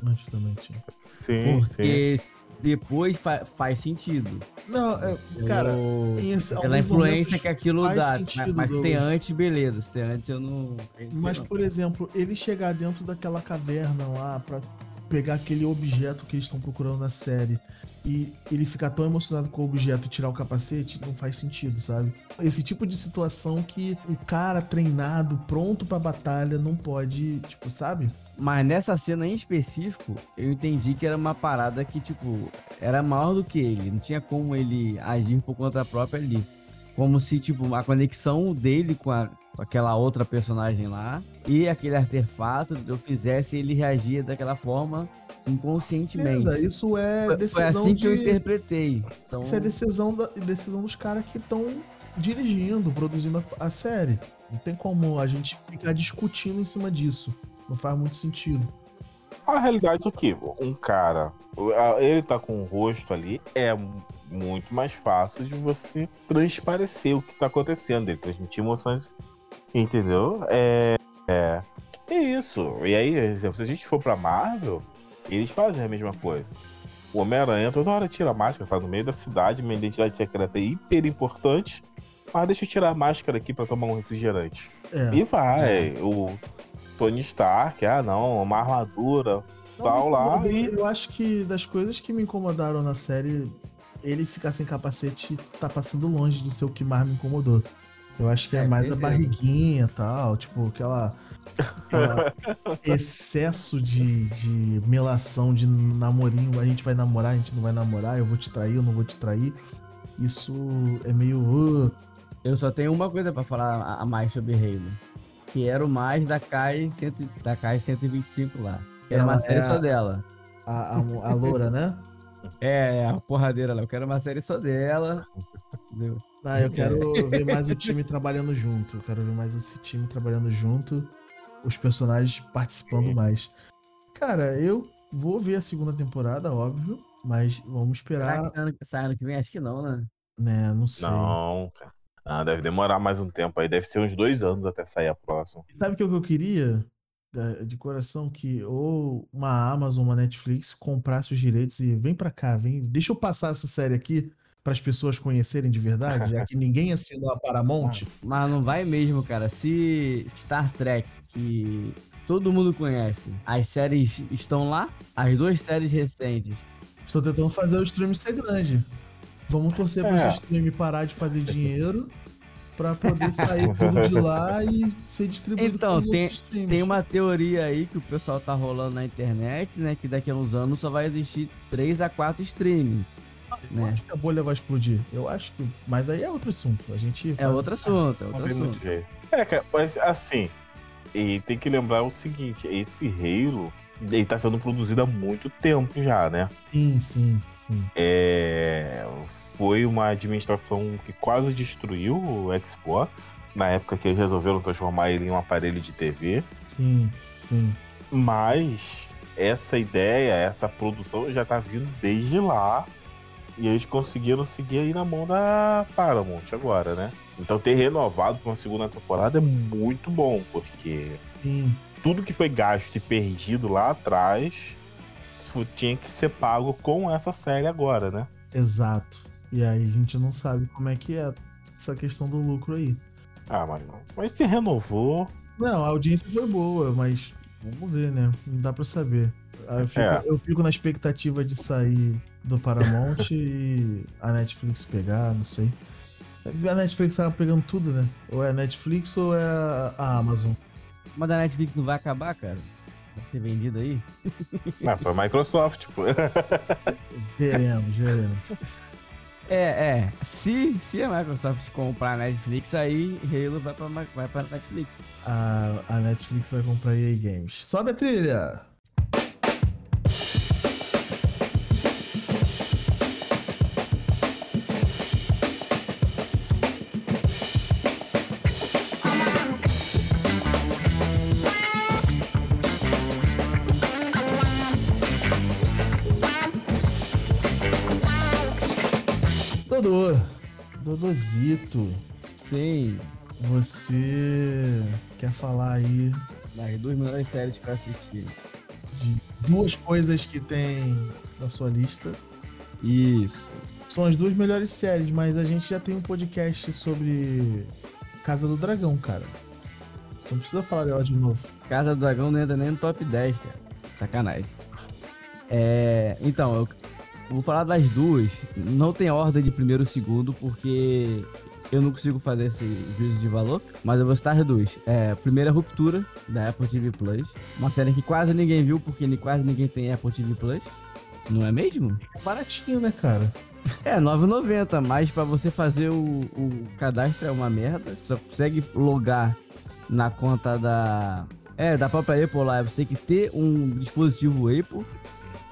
Antes também tinha. Sim, sim. Porque depois fa- faz sentido. Não, é, cara, Eu- esse- Pela influência que aquilo faz dá. sentido, mas se tem antes, beleza. Se tem antes, eu não. eu Mas, por exemplo, ele chegar dentro daquela caverna lá pra pegar aquele objeto que eles estão procurando na série e ele ficar tão emocionado com o objeto e tirar o capacete, não faz sentido, sabe? Esse tipo de situação que um cara treinado, pronto pra batalha, não pode, tipo, sabe? Mas nessa cena em específico, eu entendi que era uma parada que, tipo, era maior do que ele. Não tinha como ele agir por conta própria ali. Como se, tipo, a conexão dele com, a- com aquela outra personagem lá e aquele artefato eu fizesse ele reagir daquela forma inconscientemente. Entenda, Isso é Foi, foi decisão assim de... que eu interpretei. Então, Isso é decisão, da, decisão dos caras que estão dirigindo, produzindo a, a série. Não tem como a gente ficar discutindo em cima disso. Não faz muito sentido. A realidade é que um cara, ele tá com o rosto ali, é muito mais fácil de você transparecer o que tá acontecendo, ele transmitir emoções, entendeu? É, é, é isso. E aí, exemplo, se a gente for pra Marvel, eles fazem a mesma coisa. O Homem-Aranha toda hora tira a máscara, tá no meio da cidade, minha identidade secreta é hiper importante, mas deixa eu tirar a máscara aqui pra tomar um refrigerante. É. E vai, o Tony Stark, ah não, uma armadura, tal lá, eu, e eu acho que das coisas que me incomodaram na série, ele ficar sem capacete tá passando longe de ser o que mais me incomodou. Eu acho que é, É, mais a barriguinha e tal, tipo, aquela, aquela excesso de, de melação, de namorinho. A gente vai namorar, a gente não vai namorar, eu vou te trair, eu não vou te trair. Isso é meio. uh, eu só tenho uma coisa pra falar a- mais sobre Halo. Que era o mais da Kai, 100 da Kai 125 lá. Que era Ela uma série é só a- dela. a, a, a loura, né? É, a porradeira lá. Eu quero uma série só dela. Entendeu? Ah, eu quero ver mais o time trabalhando junto. Eu quero ver mais esse time trabalhando junto. Os personagens participando Sim. mais. Cara, eu vou ver a segunda temporada, óbvio. Mas vamos Será esperar, que sai ano, sai ano que vem? Acho que não, né? né? Não sei. não, cara. Ah, deve demorar mais um tempo aí, deve ser uns dois anos até sair a próxima. Sabe o que eu queria? De coração, que ou uma Amazon, uma Netflix comprasse os direitos e vem pra cá, vem. Deixa eu passar essa série aqui para as pessoas conhecerem de verdade, já que ninguém assinou a Paramount. Mas não vai mesmo, cara. Se Star Trek, que todo mundo conhece, as séries estão lá, as duas séries recentes. Estou tentando fazer o stream ser grande. Vamos torcer para É. esse stream parar de fazer dinheiro para poder sair tudo de lá e ser distribuído Então, tem- outros streams. Tem uma teoria aí que o pessoal tá rolando na internet, né? Que daqui a uns anos só vai existir 3 a 4 streamings. Eu né? acho que a bolha vai explodir. Eu acho que. Mas aí é outro assunto. A gente É outro assunto, é outro assunto. É, cara, mas assim, e tem que lembrar o seguinte, esse Halo, ele tá sendo produzido há muito tempo já, né? Sim, sim, sim. É, foi uma administração que quase destruiu o Xbox, na época que eles resolveram transformar ele em um aparelho de TV. Sim, sim. Mas essa ideia, essa produção já tá vindo desde lá E eles conseguiram seguir aí na mão da Paramount agora, né? Então ter renovado para uma segunda temporada é muito bom, porque Sim. tudo que foi gasto e perdido lá atrás tinha que ser pago com essa série agora, né? Exato. E aí a gente não sabe como é que é essa questão do lucro aí. Ah, mas, mas se renovou. Não, a audiência foi boa, mas vamos ver, né? Não dá pra saber. Aí Eu fico, É. eu fico na expectativa de sair do Paramount e a Netflix pegar, não sei. A Netflix tava pegando tudo, né? Ou é a Netflix ou é a a Amazon. Mas da Netflix não vai acabar, cara? Ser vendido aí? Ah, foi a Microsoft, pô. Veremos, veremos. É, é. Se, se a Microsoft comprar a Netflix, aí Halo vai pra, vai pra Netflix. A, a Netflix vai comprar EA Games. Sobe a trilha! Dodozito, Sim. você quer falar aí Das duas melhores séries que eu assisti. de duas coisas que tem na sua lista. Isso. São as duas melhores séries, mas a gente já tem um podcast sobre Casa do Dragão, cara. Você não precisa falar dela de novo. Casa do Dragão não entra nem no top 10, cara. Sacanagem. É, então, eu vou falar das duas. Não tem ordem de primeiro e segundo, porque eu não consigo fazer esse juízo de valor. Mas eu vou citar as duas. É, primeira Ruptura, da Apple TV Plus. Uma série que quase ninguém viu, porque quase ninguém tem Apple TV Plus. Não é mesmo? É baratinho, né, cara? É, R$ 9,90, mas pra você fazer o, o cadastro é uma merda. Só consegue logar na conta da. É, da própria Apple lá. Você tem que ter um dispositivo Apple.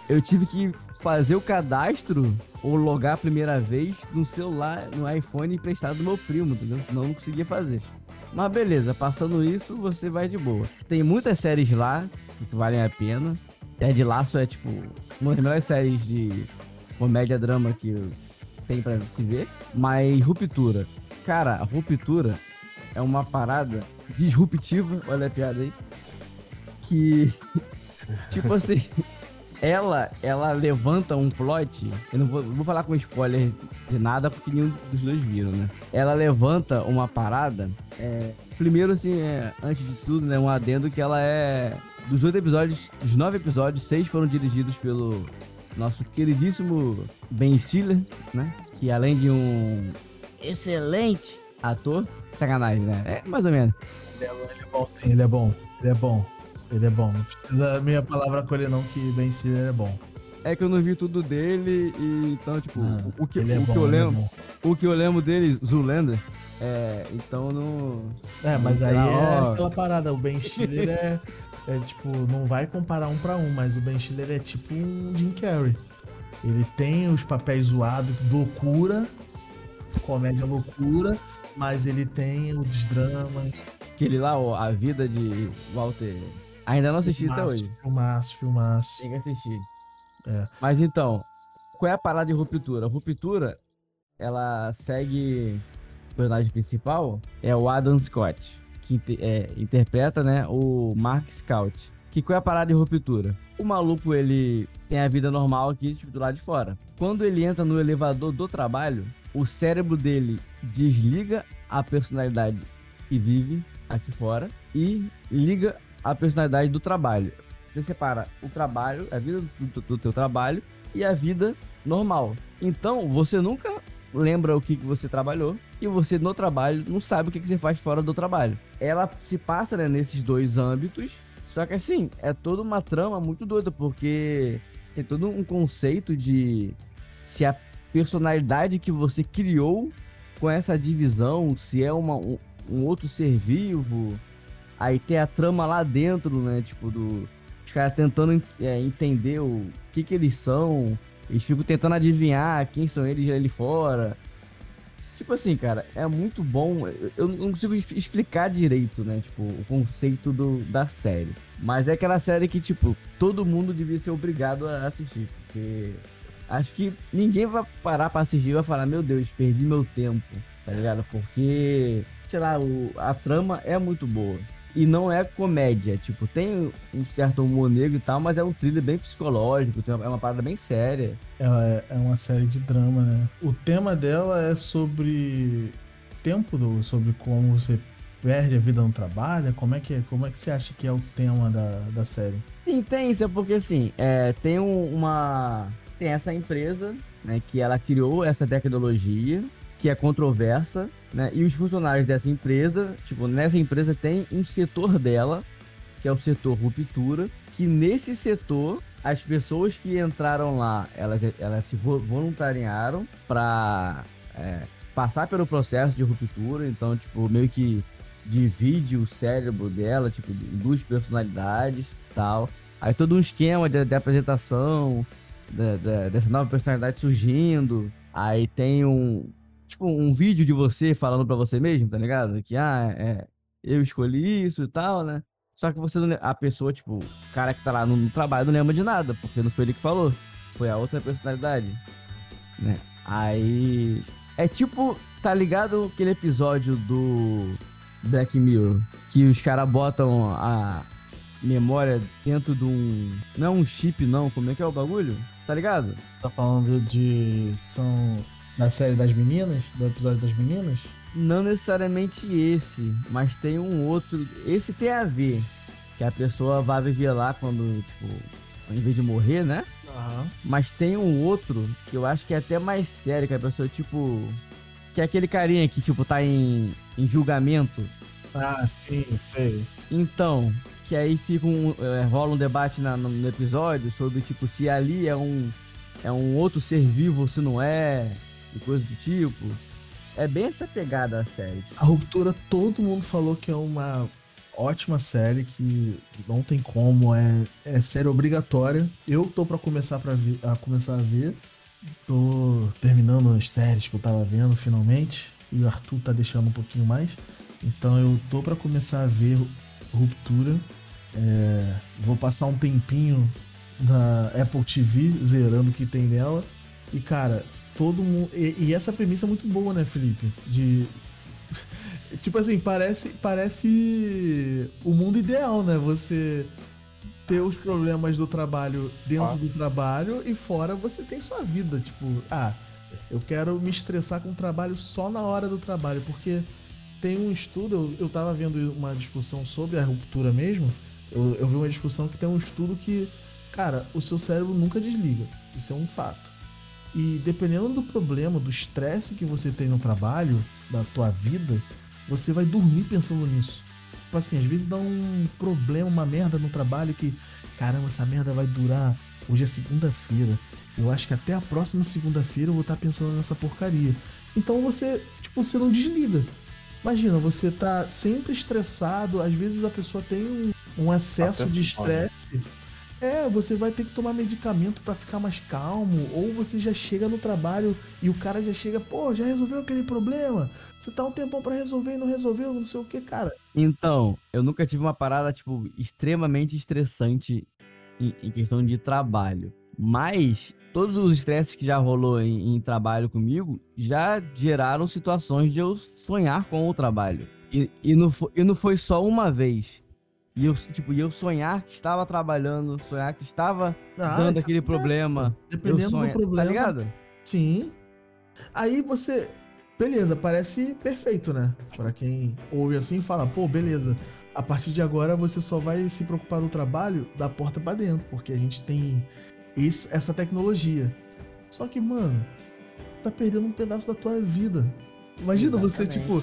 Eu tive que fazer o cadastro ou logar a primeira vez no celular, no iPhone emprestado do meu primo, entendeu? Senão eu não conseguia fazer. Mas beleza, passando isso, você vai de boa. Tem muitas séries lá que valem a pena. Ted Laço é, tipo, uma das melhores séries de comédia drama que tem pra se ver. Mas Ruptura. Cara, Ruptura é uma parada disruptiva, olha a piada aí. Que, tipo assim, ela, ela levanta um plot. Eu não vou, vou falar com spoiler de nada porque nenhum dos dois viram, né? Ela levanta uma parada. é, primeiro, assim, é, antes de tudo, né? Um adendo que ela é. Dos oito episódios, dos nove episódios, seis foram dirigidos pelo nosso queridíssimo Ben Stiller, né? Que além de um excelente ator, sacanagem, né? É mais ou menos. Ele é bom, ele é bom. Ele é bom. Ele é bom. Não precisa minha palavra com ele, não, que Ben Stiller é bom. É que eu não vi tudo dele e então, tipo, Não, o, que, é bom, que eu é lembro, bom. o que eu lembro dele, Zulander, é, então não. É, mas aí Ó. é aquela parada. O Ben Stiller é, é tipo, não vai comparar um pra um, mas o Ben Stiller é tipo um Jim Carrey. Ele tem os papéis zoados, loucura, comédia loucura, mas ele tem os dramas. Aquele lá, ó, a vida de Walter. Ainda não assisti até hoje. Filmaço, filmaço. Tem que assistir. É. Mas então, qual é a parada de ruptura? Ruptura, ela segue o personagem principal, é o Adam Scott, que é, interpreta, né, o Mark Scout. Que qual é a parada de ruptura? O maluco, ele tem a vida normal aqui, tipo, do lado de fora. Quando ele entra no elevador do trabalho, o cérebro dele desliga a personalidade que vive aqui fora e liga a personalidade do trabalho. Você separa o trabalho, a vida do, do teu trabalho e a vida normal. Então, você nunca lembra o que, que você trabalhou e você no trabalho não sabe o que, que você faz fora do trabalho. Ela se passa né, nesses dois âmbitos, só que assim, é toda uma trama muito doida, porque tem todo um conceito de se a personalidade que você criou com essa divisão, se é uma, um, um outro ser vivo, aí tem a trama lá dentro, né? Tipo, do. Os caras tentando é, entender o que que eles são. Eles ficam tentando adivinhar quem são eles ali fora. Tipo assim, cara, é muito bom. Eu- não consigo explicar direito, né? Tipo, o conceito do, da série. Mas é aquela série que, tipo, todo mundo devia ser obrigado a assistir. Porque acho que ninguém vai parar pra assistir e vai falar, meu Deus, perdi meu tempo, tá ligado? Porque, sei lá, o, a trama é muito boa. E não é comédia, tipo, tem um certo humor negro e tal, mas é um thriller bem psicológico, é uma parada bem séria. Ela é, é uma série de drama, né? O tema dela é sobre tempo, do, sobre como você perde a vida no trabalho? Como é que, como é que você acha que é o tema da, da série? Sim, tem isso, é porque assim, é, tem uma. Tem essa empresa, né, que ela criou essa tecnologia, que é controversa, né? E os funcionários dessa empresa, tipo, nessa empresa tem um setor dela, que é o setor ruptura, que nesse setor as pessoas que entraram lá, elas, elas se voluntariaram para é, passar pelo processo de ruptura, então, tipo, meio que divide o cérebro dela, tipo, em duas personalidades tal. Aí todo um esquema de, de apresentação de, de, dessa nova personalidade surgindo. Aí tem um, tipo, um vídeo de você falando para você mesmo, tá ligado? Que, ah, é, eu escolhi isso e tal, né? Só que você não, a pessoa, tipo, o cara que tá lá no, trabalho não lembra de nada, porque não foi ele que falou. Foi a outra personalidade, né? Aí. É tipo, tá ligado aquele episódio do Black Mirror? Que os caras botam a memória dentro de um. Não é um chip, não. Como é que é o bagulho? Tá ligado? Tá falando de. São da série das meninas, do episódio das meninas? Não necessariamente esse, mas tem um outro. Esse tem a ver. Que a pessoa vai viver lá quando, tipo, em vez de morrer, né? Uhum. Mas tem um outro que eu acho que é até mais sério, que a pessoa, tipo. Que é aquele carinha que, tipo, tá em, em julgamento. Ah, sim, sei. Então, que aí fica um, é, rola um debate na, no episódio sobre, tipo, se ali é um, é um outro ser vivo ou se não é e coisa do tipo. É bem essa pegada a série. A Ruptura, todo mundo falou que é uma ótima série, que não tem como, é, é série obrigatória. Eu tô para começar para a começar a ver. Tô terminando as séries que eu tava vendo finalmente. E o Arthur tá deixando um pouquinho mais. Então eu tô para começar a ver Ruptura. É, vou passar um tempinho na Apple TV zerando o que tem nela. E cara, todo mundo. E, e, essa premissa é muito boa, né, Felipe? De. tipo assim, parece, parece o mundo ideal, né? Você ter os problemas do trabalho dentro ah. do trabalho e fora você tem sua vida. Tipo, ah, eu quero me estressar com o trabalho só na hora do trabalho, porque tem um estudo, eu, eu tava vendo uma discussão sobre a ruptura mesmo. Eu, eu vi uma discussão que tem um estudo que, cara, o seu cérebro nunca desliga. Isso é um fato. E dependendo do problema, do estresse que você tem no trabalho, da tua vida, você vai dormir pensando nisso. Tipo assim, às vezes dá um problema, uma merda no trabalho que, caramba, essa merda vai durar. Hoje é segunda-feira. Eu acho que até a próxima segunda-feira eu vou estar pensando nessa porcaria. Então você, tipo, você não desliga. Imagina, você tá sempre estressado, às vezes a pessoa tem um, um excesso de estresse é, você vai ter que tomar medicamento para ficar mais calmo, ou você já chega no trabalho e o cara já chega, pô, já resolveu aquele problema? Você tá um tempão para resolver e não resolveu, não sei o que, cara. Então, eu nunca tive uma parada, tipo, extremamente estressante em, em questão de trabalho. Mas todos os estresses que já rolou em, em, trabalho comigo já geraram situações de eu sonhar com o trabalho. E, e, não, e não foi só uma vez. E eu, tipo, eu sonhar que estava trabalhando, sonhar que estava ah, dando aquele problema. Dependendo sonha, do tá problema. Tá ligado? Sim. Aí você. Beleza, parece perfeito, né? Para quem ouve assim fala, pô, beleza. A partir de agora você só vai se preocupar do trabalho da porta para dentro, porque a gente tem esse, essa tecnologia. Só que, mano, tá perdendo um pedaço da tua vida. Imagina Exatamente. você, tipo,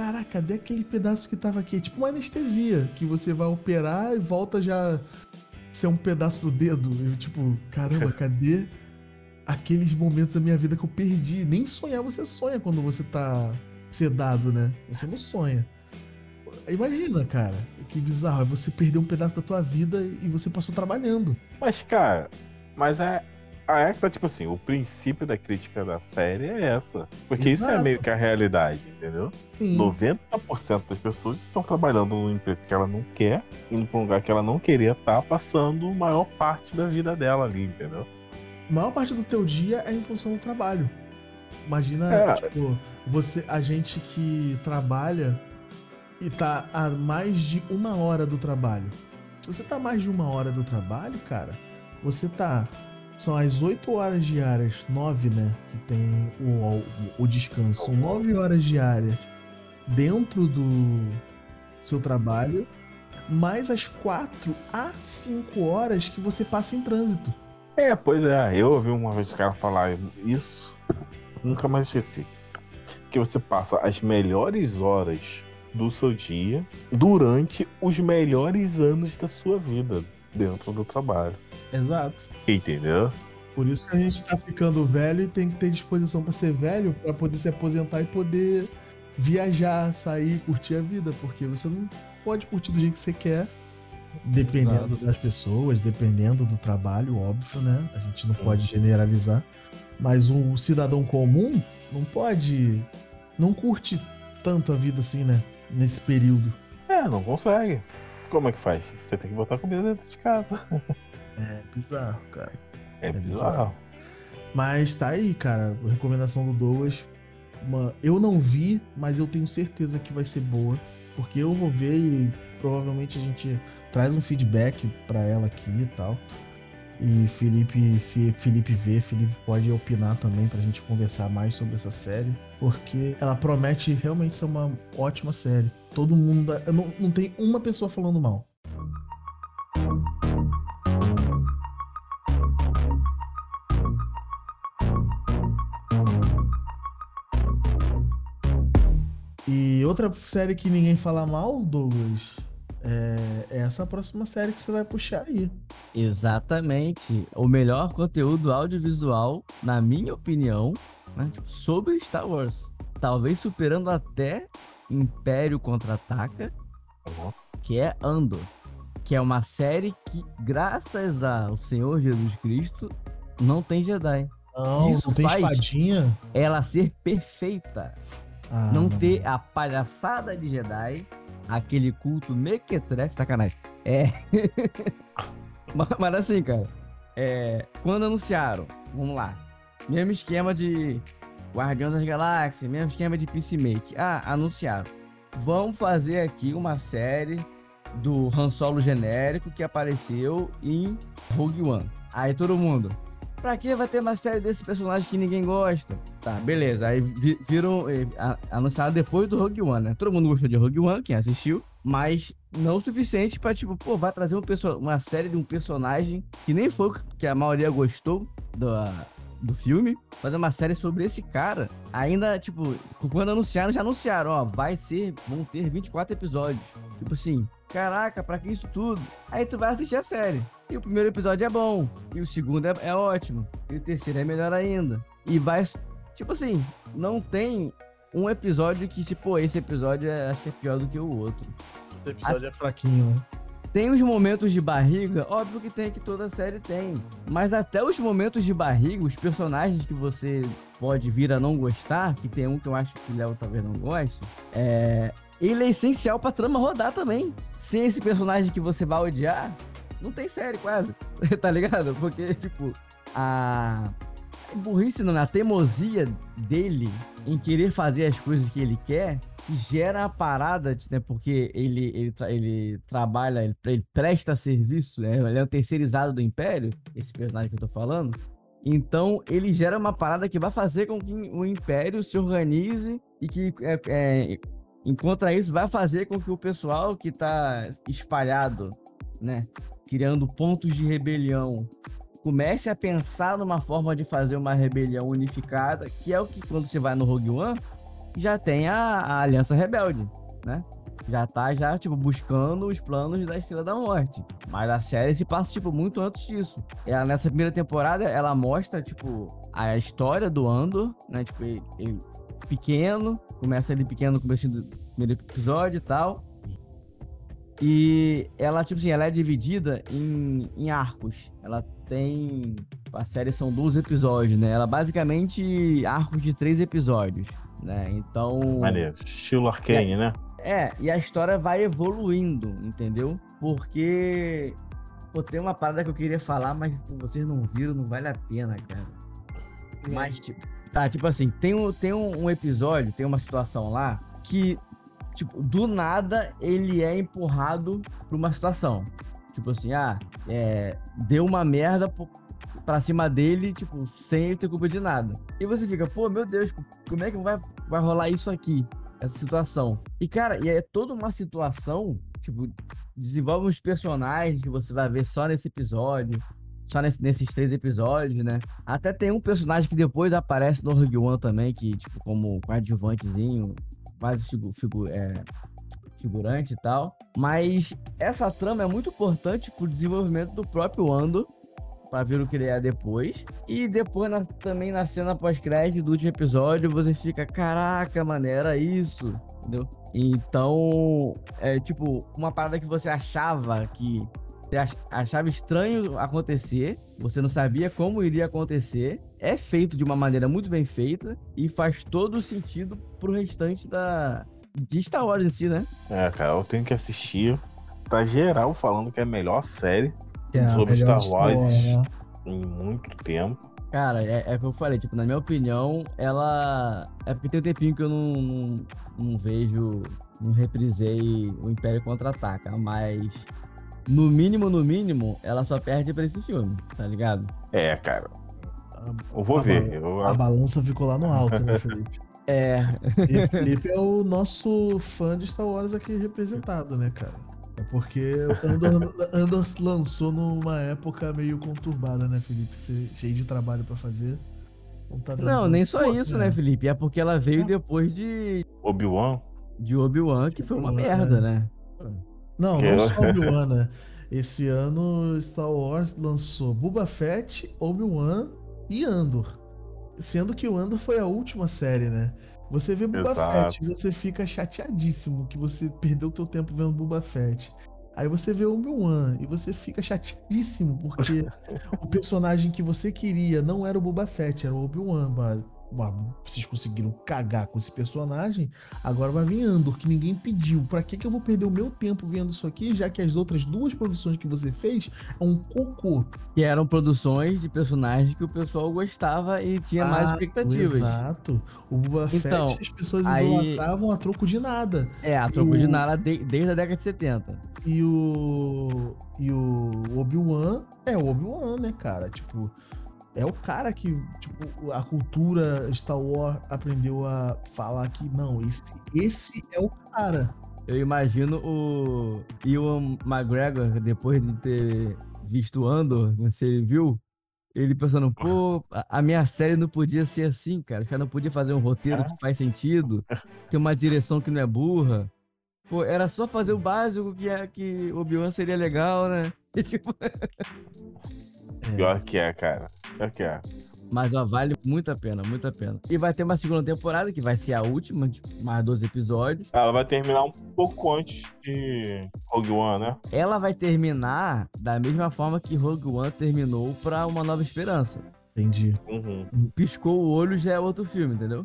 caraca, cadê aquele pedaço que tava aqui? É tipo uma anestesia, que você vai operar e volta já ser um pedaço do dedo. Eu, tipo, caramba, cadê aqueles momentos da minha vida que eu perdi? Nem sonhar você sonha quando você tá sedado, né? Você não sonha. Imagina, cara, que bizarro. É você perder um pedaço da tua vida e você passou trabalhando. Mas, cara, mas é, a tá tipo assim, o princípio da crítica da série é essa. Porque Exato. isso é meio que a realidade, entendeu? Sim. 90% das pessoas estão trabalhando num emprego que ela não quer, indo pra um lugar que ela não queria estar, tá passando a maior parte da vida dela ali, entendeu? a maior parte do teu dia é em função do trabalho. Imagina, É. tipo, você, a gente que trabalha e tá a mais de uma hora do trabalho. Se você tá mais de uma hora do trabalho, cara, você tá. São as oito horas diárias, nove, né? Que tem o, o, o descanso. São nove horas diárias dentro do seu trabalho, mais as quatro a cinco horas que você passa em trânsito. É, pois é. Eu ouvi uma vez o cara falar isso, nunca mais esqueci. Que você passa as melhores horas do seu dia durante os melhores anos da sua vida dentro do trabalho. Exato. Entendeu? Por isso que a gente tá ficando velho e tem que ter disposição pra ser velho, pra poder se aposentar e poder viajar, sair, curtir a vida, porque você não pode curtir do jeito que você quer, dependendo das pessoas, dependendo do trabalho, óbvio, né? A gente não pode generalizar, mas um cidadão comum não pode, não curte tanto a vida assim, né? Nesse período. É, não consegue. Como é que faz? Você tem que botar comida dentro de casa. É bizarro, cara. É, É bizarro. bizarro. Mas tá aí, cara. Recomendação do Douglas. Uma, eu não vi, mas eu tenho certeza que vai ser boa. Porque eu vou ver e provavelmente a gente traz um feedback pra ela aqui e tal. E Felipe, se Felipe vê, Felipe pode opinar também pra gente conversar mais sobre essa série. Porque ela promete realmente ser uma ótima série. Todo mundo. Não, não tem uma pessoa falando mal. Outra série que ninguém fala mal, Douglas, é é essa próxima série que você vai puxar aí. Exatamente. O melhor conteúdo audiovisual, na minha opinião, né, tipo, sobre Star Wars. Talvez superando até Império Contra-Ataca, que é Andor. Que é uma série que, graças ao Senhor Jesus Cristo, não tem Jedi. Não, Isso não tem faz- espadinha. Ela ser perfeita. Ah, não ter a palhaçada de Jedi, aquele culto mequetrefe, sacanagem. É. mas, mas assim, cara, é, quando anunciaram, vamos lá, mesmo esquema de Guardiões das Galáxias, mesmo esquema de Peacemaker. Ah, anunciaram. Vamos fazer aqui uma série do Han Solo genérico que apareceu em Rogue One. Aí todo mundo, Pra que vai ter uma série desse personagem que ninguém gosta? Tá, beleza. Aí vi- viram, eh, a- anunciaram depois do Rogue One, né? Todo mundo gostou de Rogue One, quem assistiu, mas não o suficiente pra, tipo, pô, vai trazer um uma série de um personagem que nem foi que a maioria gostou do, do filme, fazer uma série sobre esse cara. Ainda, tipo, quando anunciaram, já anunciaram, ó, vai ser, vão ter 24 episódios. Tipo assim, caraca, pra que isso tudo? Aí tu vai assistir a série. E o primeiro episódio é bom. E o segundo é, é ótimo. E o terceiro é melhor ainda. E vai. Tipo assim, não tem um episódio que, tipo, pô, esse episódio é, acho que é pior do que o outro. Esse episódio é fraquinho, né? Tem os momentos de barriga, óbvio que tem, que toda série tem. Mas até os momentos de barriga, os personagens que você pode vir a não gostar, que tem um que eu acho que o Léo talvez não goste, é. Ele é essencial pra trama rodar também. Sem esse personagem que você vai odiar, não tem série quase. tá ligado? Porque, tipo, a. burrice não, né? a teimosia dele em querer fazer as coisas que ele quer, que gera a parada, né? Porque ele, ele, ele trabalha, ele, ele presta serviço, né? Ele é o terceirizado do Império, esse personagem que eu tô falando. Então, ele gera uma parada que vai fazer com que o Império se organize e que, é, é, isso, vai fazer com que o pessoal que tá espalhado, né? Criando pontos de rebelião, comece a pensar numa forma de fazer uma rebelião unificada, que é o que quando você vai no Rogue One, já tem a, a Aliança Rebelde, né? Já tá já, tipo, buscando os planos da Estrela da Morte. Mas a série se passa, tipo, muito antes disso. Ela, nessa primeira temporada, ela mostra, tipo, a história do Andor, né? Tipo, ele, ele pequeno, começa ele pequeno no começo do primeiro episódio e tal. E ela, tipo assim, ela é dividida em, em arcos. Ela tem. A série são 12 episódios, né? Ela basicamente arcos de três episódios, né? Então. Maneiro. Estilo Arcane, né? É, e a história vai evoluindo, entendeu? Porque Pô, tem uma parada que eu queria falar, mas pô, vocês não viram, não vale a pena, cara. Mas, tipo, tá, tipo assim, tem, um, tem um, um episódio, tem uma situação lá que, tipo, do nada ele é empurrado pra uma situação. Tipo assim, ah, é, deu uma merda pra cima dele, tipo, sem ele ter culpa de nada. E você fica, pô, meu Deus, como é que vai, vai rolar isso aqui? Essa situação. E, cara, e é toda uma situação, tipo, desenvolve uns personagens que você vai ver só nesse episódio. Só nesse- nesses três episódios, né? Até tem um personagem que depois aparece no Rogue One também, que, tipo, como coadjuvantezinho, quase figu, figu, é, figurante e tal. Mas essa trama é muito importante pro desenvolvimento do próprio Ando, pra ver o que ele é depois. E depois, na- também na cena pós-crédito do último episódio, você fica, caraca, mano, era isso, entendeu? Então, é tipo, uma parada que você achava que achava estranho acontecer, você não sabia como iria acontecer, é feito de uma maneira muito bem feita e faz todo o sentido pro restante da de Star Wars em si, né? É, cara, eu tenho que assistir. Tá geral falando que é a melhor série é sobre melhor Star Wars. história, né? em muito tempo. Cara, é, é o que eu falei, tipo, na minha opinião, ela. É porque tem um tempinho que eu não, não, não vejo, não reprisei o Império Contra-Ataca, mas no mínimo, no mínimo, ela só perde pra esse filme, tá ligado? É, cara. Eu vou A ver. Eu, A balança ficou lá no alto, né, Felipe? É, E Felipe é o nosso fã de Star Wars aqui representado, né, cara? É porque Andor, Andor lançou numa época meio conturbada, né, Felipe? Você, cheio de trabalho pra fazer. Não, tá dando não, nem só isso, né, Felipe? É porque ela veio É. depois de, Obi-Wan. de Obi-Wan, que foi uma merda, é. né? Não, não só Obi-Wan, né? Esse ano Star Wars lançou Boba Fett, Obi-Wan e Andor. Sendo que o Andor foi a última série, né? Você vê Boba Exato. Fett e você fica chateadíssimo que você perdeu teu tempo vendo Boba Fett. Aí você vê Obi-Wan e você fica chateadíssimo porque o personagem que você queria não era o Boba Fett, era o Obi-Wan. Vocês conseguiram cagar com esse personagem, agora vai vir Andor, que ninguém pediu. Pra que, que eu vou perder o meu tempo vendo isso aqui, já que as outras duas produções que você fez é um cocô? Que eram produções de personagens que o pessoal gostava e tinha mais Ah, expectativas. Exato. O Boba Então, Fett as pessoas aí- idolatravam a troco de nada. É, a E troco de o- nada de- desde a década de 70. E o. E o Obi-Wan é o Obi-Wan, né, cara? Tipo, é o cara que, tipo, a cultura Star Wars aprendeu a falar que, não, esse, esse é o cara. Eu imagino o Ewan McGregor, depois de ter visto Andor, não sei se ele viu, ele pensando, pô, a minha série não podia ser assim, cara. Já não podia fazer um roteiro que faz sentido, ter uma direção que não é burra. Pô, era só fazer o básico que, é, que Obi-Wan seria legal, né? E, tipo, Pior que é, cara. É. mas ó, vale muito a pena, muito a pena. E vai ter uma segunda temporada, que vai ser a última, de mais 12 episódios. Ela vai terminar um pouco antes de Rogue One, né? ela vai terminar da mesma forma que Rogue One terminou pra Uma Nova Esperança. Entendi. Uhum. Piscou o olho já é outro filme, entendeu?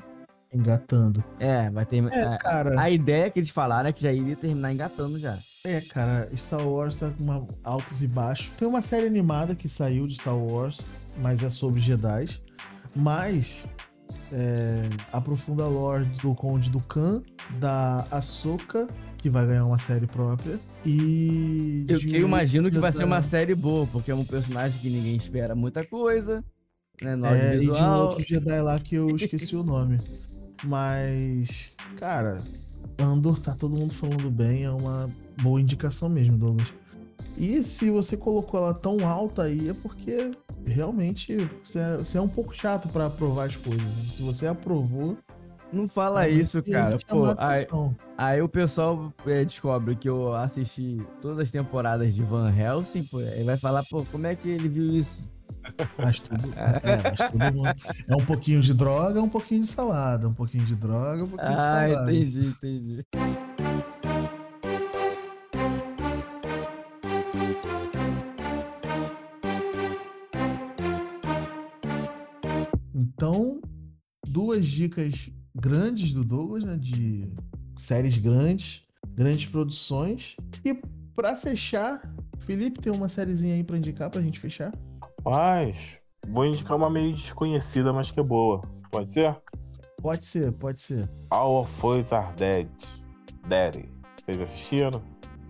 Engatando. É, vai terminar. É, cara. a ideia que eles falaram é que já iria terminar engatando já. É, cara, Star Wars tá com uma- altos e baixos. Tem uma série animada que saiu de Star Wars, mas é sobre Jedi. Mas é, aprofunda a lore do Conde do Khan, da Ahsoka, que vai ganhar uma série própria. E. Eu, eu imagino que vai ser uma série boa, porque é um personagem que ninguém espera muita coisa, né? É, e de um outro Jedi lá que eu esqueci o nome. Mas, cara, Andor tá todo mundo falando bem, é uma boa indicação mesmo, Douglas. E se você colocou ela tão alta aí, é porque realmente você é, você é um pouco chato pra aprovar as coisas. Se você aprovou. Não fala isso, cara. Pô, aí, aí o pessoal é, descobre que eu assisti todas as temporadas de Van Helsing, pô, aí vai falar, pô, como é que ele viu isso? Mas tudo, é, mas tudo é um pouquinho de droga, um pouquinho de salada. Um pouquinho de droga, um pouquinho de Ah, salada. entendi, entendi. Então, duas dicas grandes do Douglas, né? De séries grandes, grandes produções. E pra fechar, Felipe, tem uma sériezinha aí pra indicar pra gente fechar? Mas vou indicar uma meio desconhecida, mas que é boa. Pode ser? Pode ser, pode ser. All of Us Are Dead. Daddy. Vocês assistiram?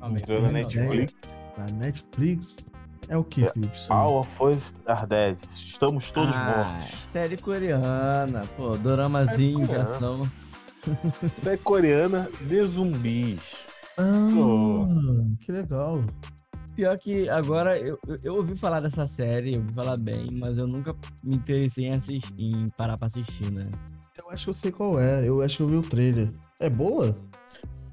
Entrou na Netflix. Na Netflix. É o que, É, Felipe? All of Us Are Dead. Estamos todos ah, mortos. Série coreana, pô, doramazinho É coreana. ação. É coreana de zumbis. Ah, Pô. que legal. Pior que agora eu, eu, eu ouvi falar dessa série, eu ouvi falar bem, mas eu nunca me interessei em, assistir, em parar pra assistir, né? Eu acho que eu sei qual é. Eu acho que eu vi o trailer. É boa?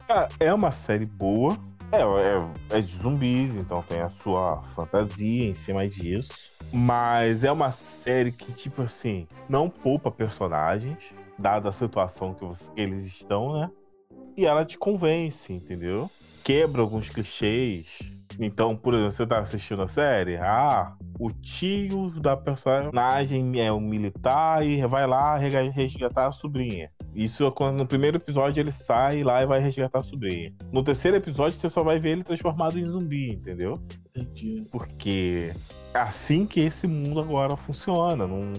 Cara, é uma série boa. É, é, é de zumbis, então tem a sua fantasia em cima disso. Mas é uma série que, tipo assim, não poupa personagens, dada a situação que, você- que eles estão, né? E ela te convence, entendeu? Quebra alguns clichês. Então, por exemplo, você tá assistindo a série, ah, o tio da personagem é um militar e vai lá resgatar a sobrinha. Isso é quando no primeiro episódio ele sai lá e vai resgatar a sobrinha. No terceiro episódio você só vai ver ele transformado em zumbi, entendeu? Entendi. Porque é assim que esse mundo agora funciona. Não,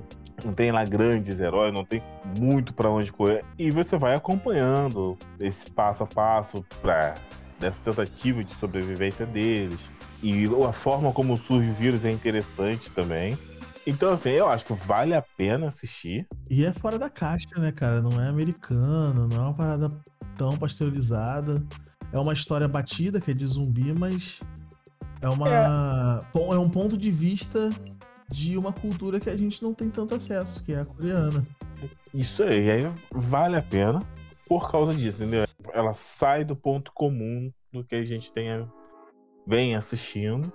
não tem lá grandes heróis, não tem muito pra onde correr. E você vai acompanhando esse passo a passo pra, dessa tentativa de sobrevivência deles. E a forma como surge o vírus é interessante também. Então, assim, eu acho que vale a pena assistir. E é fora da caixa, né, cara? Não é americano, não é uma parada tão pasteurizada. É uma história batida, que é de zumbi, mas é uma. pon- É um ponto de vista de uma cultura que a gente não tem tanto acesso, que é a coreana. Isso aí, aí vale a pena por causa disso, entendeu? Ela sai do ponto comum do que a gente tenha, vem assistindo.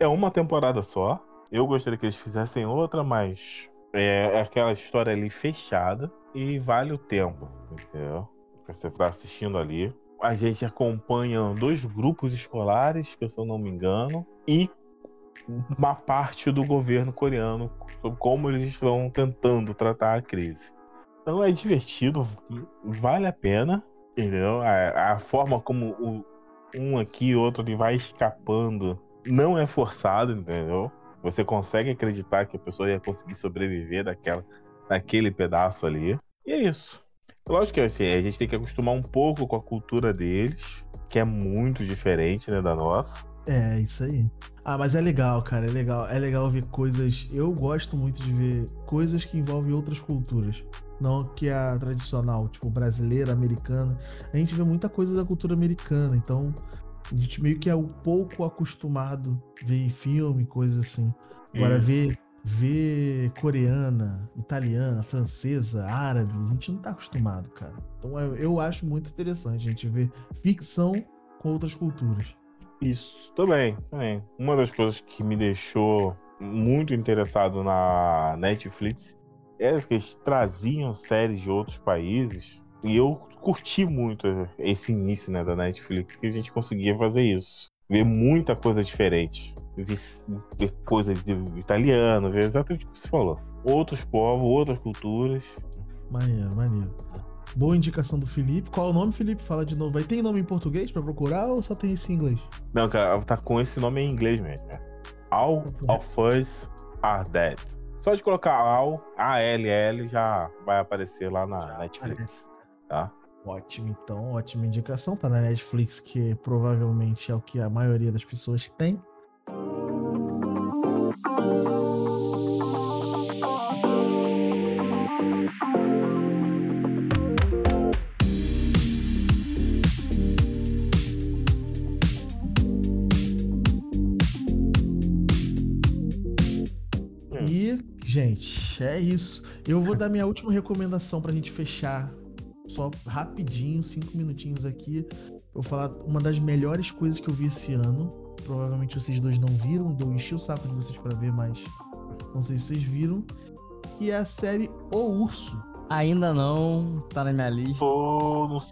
É uma temporada só. Eu gostaria que eles fizessem outra, mas é, aquela história ali fechada e vale o tempo, entendeu? Você tá assistindo ali. A gente acompanha dois grupos escolares, que se eu não me engano, e uma parte do governo coreano sobre como eles estão tentando tratar a crise. Então é divertido, vale a pena, entendeu? A, a forma como o, um aqui e outro ali vai escapando não é forçado, entendeu? Você consegue acreditar que a pessoa ia conseguir sobreviver daquela, daquele pedaço ali. E é isso. Lógico que assim, a gente tem que acostumar um pouco com a cultura deles, que é muito diferente né, da nossa. É, isso aí. Ah, mas é legal, cara, é legal. É legal ver coisas. Eu gosto muito de ver coisas que envolvem outras culturas. Não que a tradicional, tipo brasileira, americana. A gente vê muita coisa da cultura americana, então a gente meio que é um pouco acostumado a ver em filme, coisas assim. Agora, Isso. ver, ver coreana, italiana, francesa, árabe, a gente não tá acostumado, cara. Então eu, eu acho muito interessante a gente ver ficção com outras culturas. Isso, também, também. Uma das coisas que me deixou muito interessado na Netflix é que eles traziam séries de outros países e eu curti muito esse início né, da Netflix, que a gente conseguia fazer isso. Ver muita coisa diferente. Ver, ver coisa de italiano, ver exatamente o que você falou. Outros povos, outras culturas. Maneiro, maneiro. Boa indicação do Felipe. Qual é o nome, Felipe? Fala de novo. Vai tem nome em português pra procurar ou só tem esse em inglês? Não, cara, tá com esse nome em inglês mesmo. né? All of Us Are Dead. Só de colocar All, A-L-L, já vai aparecer lá na Netflix, Parece. tá? Ótimo, então, ótima indicação. Tá na Netflix, que provavelmente é o que a maioria das pessoas tem. E, gente, é isso. Eu vou dar minha última recomendação pra gente fechar. Só rapidinho, cinco minutinhos aqui. Eu vou falar uma das melhores coisas que eu vi esse ano. Provavelmente vocês dois não viram, eu enchi o saco de vocês pra ver, mas não sei se vocês viram. Que é a série O Urso. Ainda não, tá na minha lista. Tô no,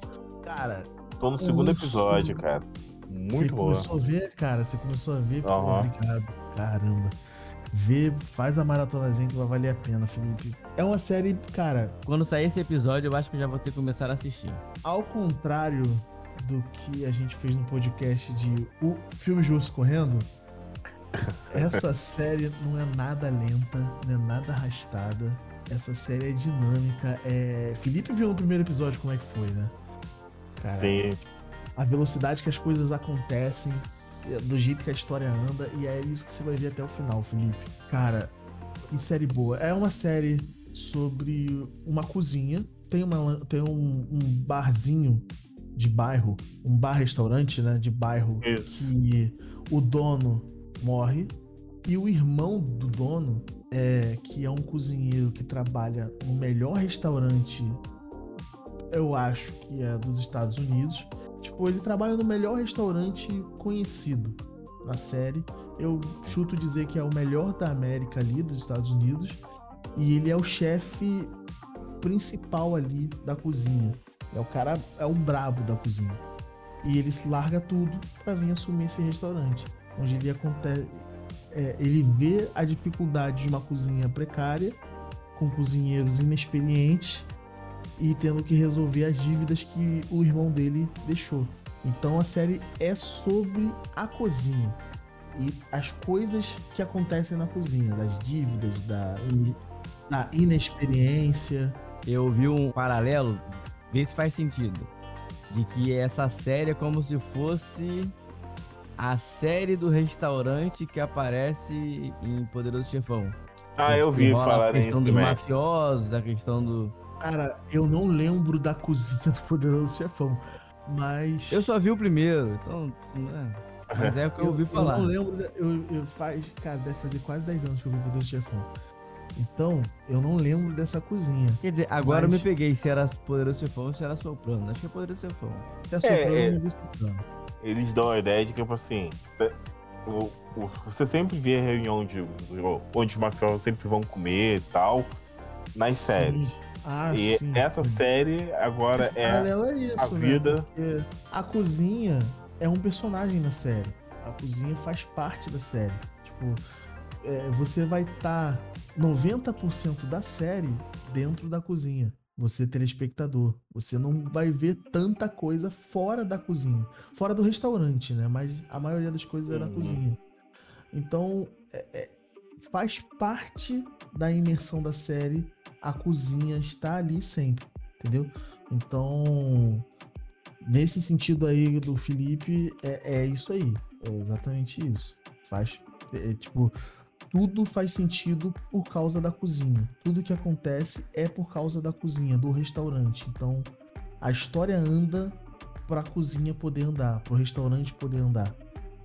Cara, tô no segundo Urso. episódio, cara. você Muito boa. começou a ver, cara? Você começou a ver? Aham. Obrigado. Caramba. Vê, faz a maratonazinha que vai valer a pena, Felipe. É uma série, cara, Quando sair esse episódio, eu acho que eu já vou ter que começar a assistir. ao contrário do que a gente fez no podcast de o Filmes de Urso Correndo, essa série não é nada lenta, não é nada arrastada. Essa série é dinâmica. É... Felipe viu no primeiro episódio como é que foi, né? Cara, Sim. A velocidade que as coisas acontecem, do jeito que a história anda, e é isso que você vai ver até o final, Felipe. Cara, que série boa. É uma série sobre uma cozinha. Tem, uma, tem um, um barzinho de bairro, um bar-restaurante, né? De bairro isso. que o dono morre e o irmão do dono, é, que é um cozinheiro que trabalha no melhor restaurante, eu acho que é dos Estados Unidos. Tipo, ele trabalha no melhor restaurante conhecido na série. Eu chuto dizer que é o melhor da América ali, dos Estados Unidos. E ele é o chefe principal ali da cozinha. É o cara, é o brabo da cozinha. E ele larga tudo para vir assumir esse restaurante. Onde ele acontece. É, ele vê a dificuldade de uma cozinha precária, com cozinheiros inexperientes e tendo que resolver as dívidas que o irmão dele deixou. Então a série é sobre a cozinha e as coisas que acontecem na cozinha, das dívidas, da, da inexperiência. Eu vi um paralelo, vê se faz sentido, de que essa série é como se fosse a série do restaurante que aparece em Poderoso Chefão. Ah, eu vi falar nisso também. dos mafiosos, da questão do Cara, eu não lembro da cozinha do Poderoso Chefão, mas. Eu só vi o primeiro, então. É. Mas é o que eu, eu ouvi falar. Eu não lembro, eu, eu faz. Cara, deve fazer quase 10 anos que eu vi o Poderoso Chefão. Então, eu não lembro dessa cozinha. Quer dizer, agora mas... eu me peguei se era Poderoso Chefão ou se era Soprano. Acho que é Poderoso Chefão. Se é Soprano, é, eu vi Soprano. Eles dão a ideia de que, tipo assim, você sempre vê reunião de onde os mafiosos sempre vão comer e tal, nas Sim. séries. Ah, e sim, essa sim. série agora Esse é, é isso, a né? vida. Né? a cozinha é um personagem na série. A cozinha faz parte da série. Tipo, é, você vai estar tá 90% da série dentro da cozinha. Você, telespectador. Você não vai ver tanta coisa fora da cozinha. Fora do restaurante, né? Mas a maioria das coisas é na uhum. cozinha. Então, é, é, faz parte da imersão da série a cozinha está ali sempre, entendeu? Então, nesse sentido aí do Felipe, é, é isso aí. É exatamente isso. Faz, é, tipo, tudo faz sentido por causa da cozinha. Tudo que acontece é por causa da cozinha, do restaurante. Então, a história anda para a cozinha poder andar, para o restaurante poder andar.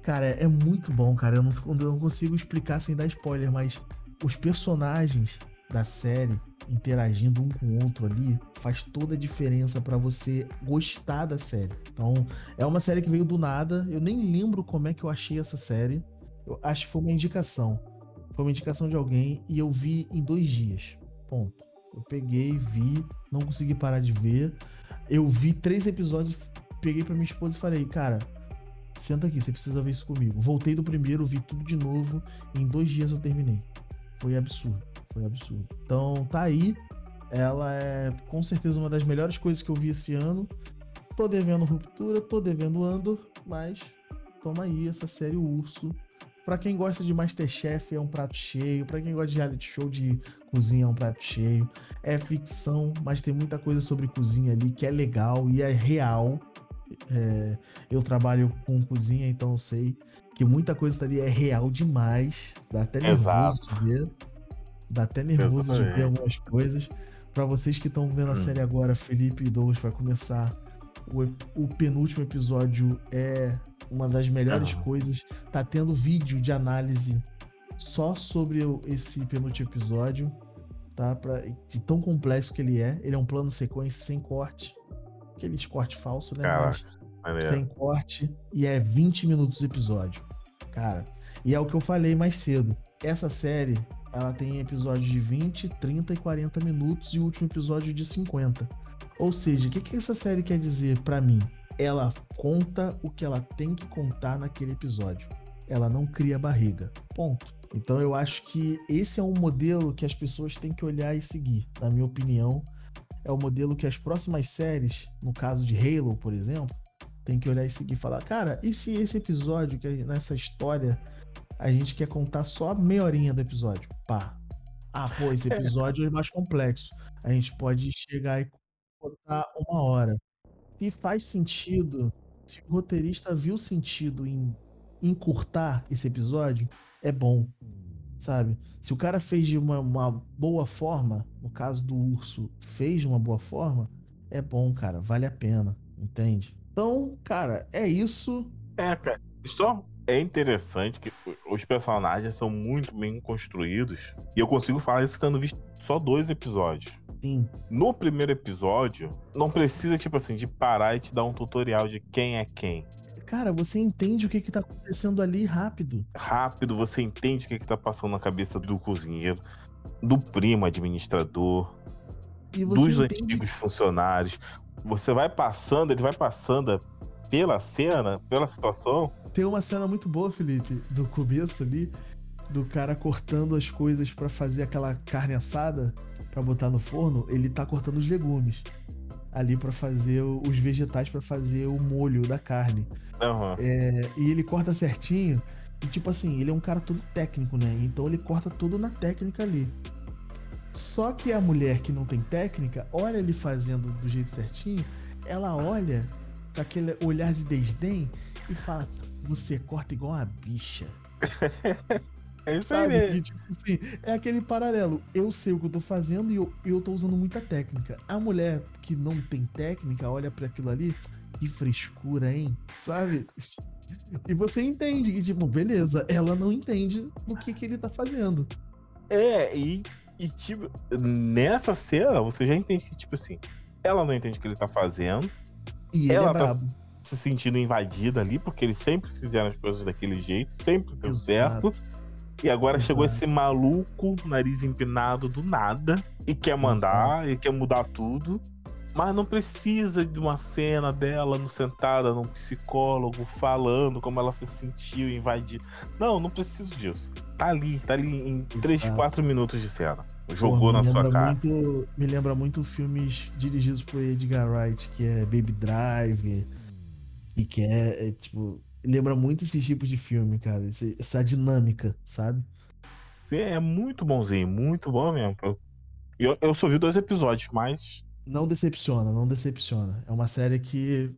Cara, é, é muito bom, cara. Eu não, eu não consigo explicar sem dar spoiler, mas os personagens da série interagindo um com o outro ali faz toda a diferença para você gostar da série. Então, é uma série que veio do nada. Eu nem lembro como é que eu achei essa série. Eu acho que foi uma indicação. Foi uma indicação de alguém e eu vi em dois dias. Ponto. Eu peguei, vi, não consegui parar de ver. Eu vi três episódios, peguei para minha esposa e falei, cara, senta aqui, você precisa ver isso comigo. Voltei do primeiro, vi tudo de novo. Em dois dias eu terminei. Foi absurdo. Foi absurdo. Então tá aí. Ela é com certeza uma das melhores coisas que eu vi esse ano. Tô devendo Ruptura, tô devendo Andor, mas toma aí essa série Urso. Pra quem gosta de Masterchef é um prato cheio. Pra quem gosta de reality show de cozinha é um prato cheio. É ficção, mas tem muita coisa sobre cozinha ali que é legal e é real. É, eu trabalho com cozinha, então eu sei que muita coisa ali é real demais. Dá até nervoso Exato. de ver. Dá até nervoso de ver algumas coisas. Para vocês que estão vendo a hum. série agora, Felipe e Douglas vai começar. O, o, penúltimo episódio é uma das melhores coisas. Tá tendo vídeo de análise só sobre esse penúltimo episódio, tá? Pra, de tão complexo que ele é. Ele é um plano sequência sem corte. Aqueles corte falso, né? Caraca, Sem corte. E é 20 minutos episódio. Cara. E é o que eu falei mais cedo. Essa série ela tem episódios de 20, 30 e 40 minutos e o último episódio de 50. Ou seja, o que, que essa série quer dizer para mim? Ela conta o que ela tem que contar naquele episódio. Ela não cria barriga. Ponto. Então eu acho que esse é um modelo que as pessoas têm que olhar e seguir, na minha opinião. É o modelo que as próximas séries, no caso de Halo, por exemplo, tem que olhar e seguir e falar: cara, e se esse episódio, que nessa história a gente quer contar só meia horinha do episódio. Pá. Ah, pô, esse episódio é mais complexo. A gente pode chegar e contar uma hora. E faz sentido, se o roteirista viu sentido em encurtar esse episódio, é bom. Sabe? Se o cara fez de uma, uma boa forma, no caso do urso, fez de uma boa forma, é bom, cara. Vale a pena. Entende? Então, cara, é isso. É, cara. Só é interessante que os personagens são muito bem construídos. E eu consigo falar isso tendo visto só dois episódios. Sim. No primeiro episódio, não precisa, tipo assim, de parar e te dar um tutorial de quem é quem. Cara, você entende o que, que tá acontecendo ali rápido. Rápido, você entende o que, que tá passando na cabeça do cozinheiro, do primo administrador, dos entende... antigos funcionários. Você vai passando, ele vai passando pela cena, pela situação. Tem uma cena muito boa, Felipe, do começo ali, do cara cortando as coisas para fazer aquela carne assada para botar no forno, ele tá cortando os legumes ali para fazer os vegetais para fazer o molho da carne. Uhum. É, e ele corta certinho. E tipo assim, ele é um cara todo técnico, né? Então ele corta tudo na técnica ali. Só que a mulher que não tem técnica, olha ele fazendo do jeito certinho, ela olha com aquele olhar de desdém e fala: Você corta igual uma bicha. É isso Sabe? aí que, tipo assim, é aquele paralelo. Eu sei o que eu tô fazendo e eu, eu tô usando muita técnica. A mulher que não tem técnica olha para aquilo ali, que frescura, hein? Sabe? E você entende que, tipo, beleza, ela não entende do que, que ele tá fazendo. É, e e, tipo, nessa cena, você já entende que, tipo assim, ela não entende o que ele tá fazendo. E ela é tá se sentindo invadida ali, porque eles sempre fizeram as coisas daquele jeito, sempre deu Exato. certo. E agora Exato. chegou esse maluco, nariz empinado do nada, e quer mandar, Exato. e quer mudar tudo. Mas não precisa de uma cena dela no sentada num psicólogo falando como ela se sentiu invadida. Não, não preciso disso. Tá ali, tá ali em 3, 4 minutos de cena. Jogou Pô, na sua cara. Muito, me lembra muito filmes dirigidos por Edgar Wright, que é Baby Drive, e que é, é tipo. Lembra muito esses tipos de filme, cara. Essa dinâmica, sabe? Sim, é muito bonzinho, muito bom mesmo. Eu, eu só vi dois episódios, mas não decepciona, não decepciona. É uma série que,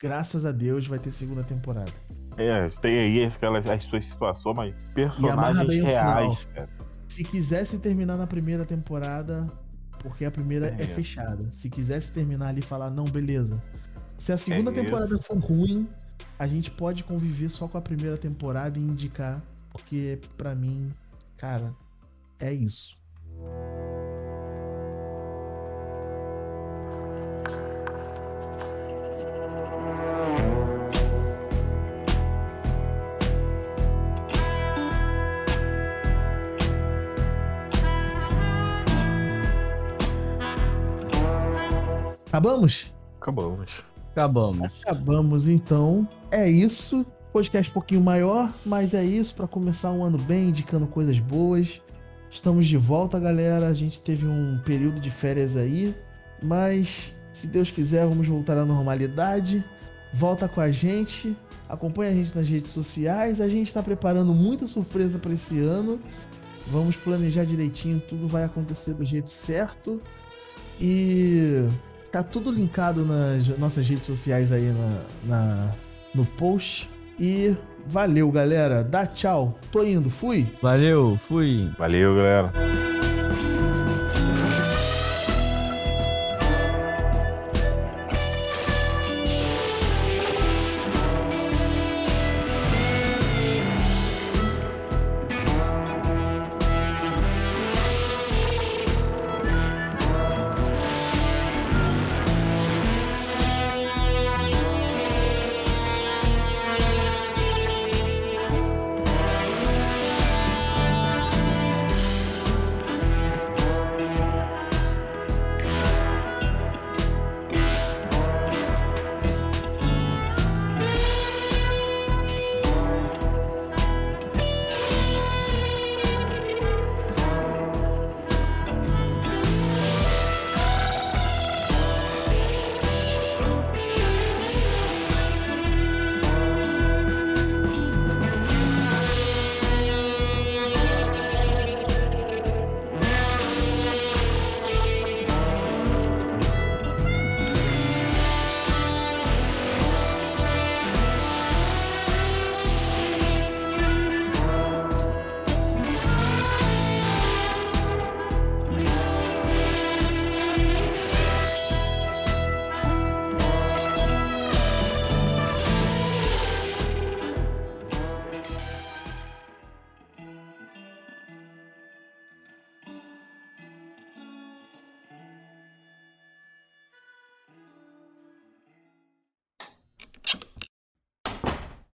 graças a Deus, vai ter segunda temporada. É, tem aí aquelas, as suas situações, mas personagens reais. Se quisesse terminar na primeira temporada, porque a primeira é, é fechada. Se quisesse terminar ali e falar, não, beleza. Se a segunda é temporada for ruim, a gente pode conviver só com a primeira temporada e indicar, porque para mim, cara, é isso. Acabamos? Acabamos. Acabamos. Acabamos, então. É isso. Podcast um pouquinho maior, mas é isso para começar um ano bem, indicando coisas boas. Estamos de volta, galera. A gente teve um período de férias aí, mas se Deus quiser, vamos voltar à normalidade. Volta com a gente, acompanha a gente nas redes sociais. A gente está preparando muita surpresa para esse ano. Vamos planejar direitinho, tudo vai acontecer do jeito certo. E Tá tudo linkado nas nossas redes sociais aí na, na, no post. E valeu, galera. Dá tchau. Tô indo. Fui. Valeu, fui. Valeu, galera.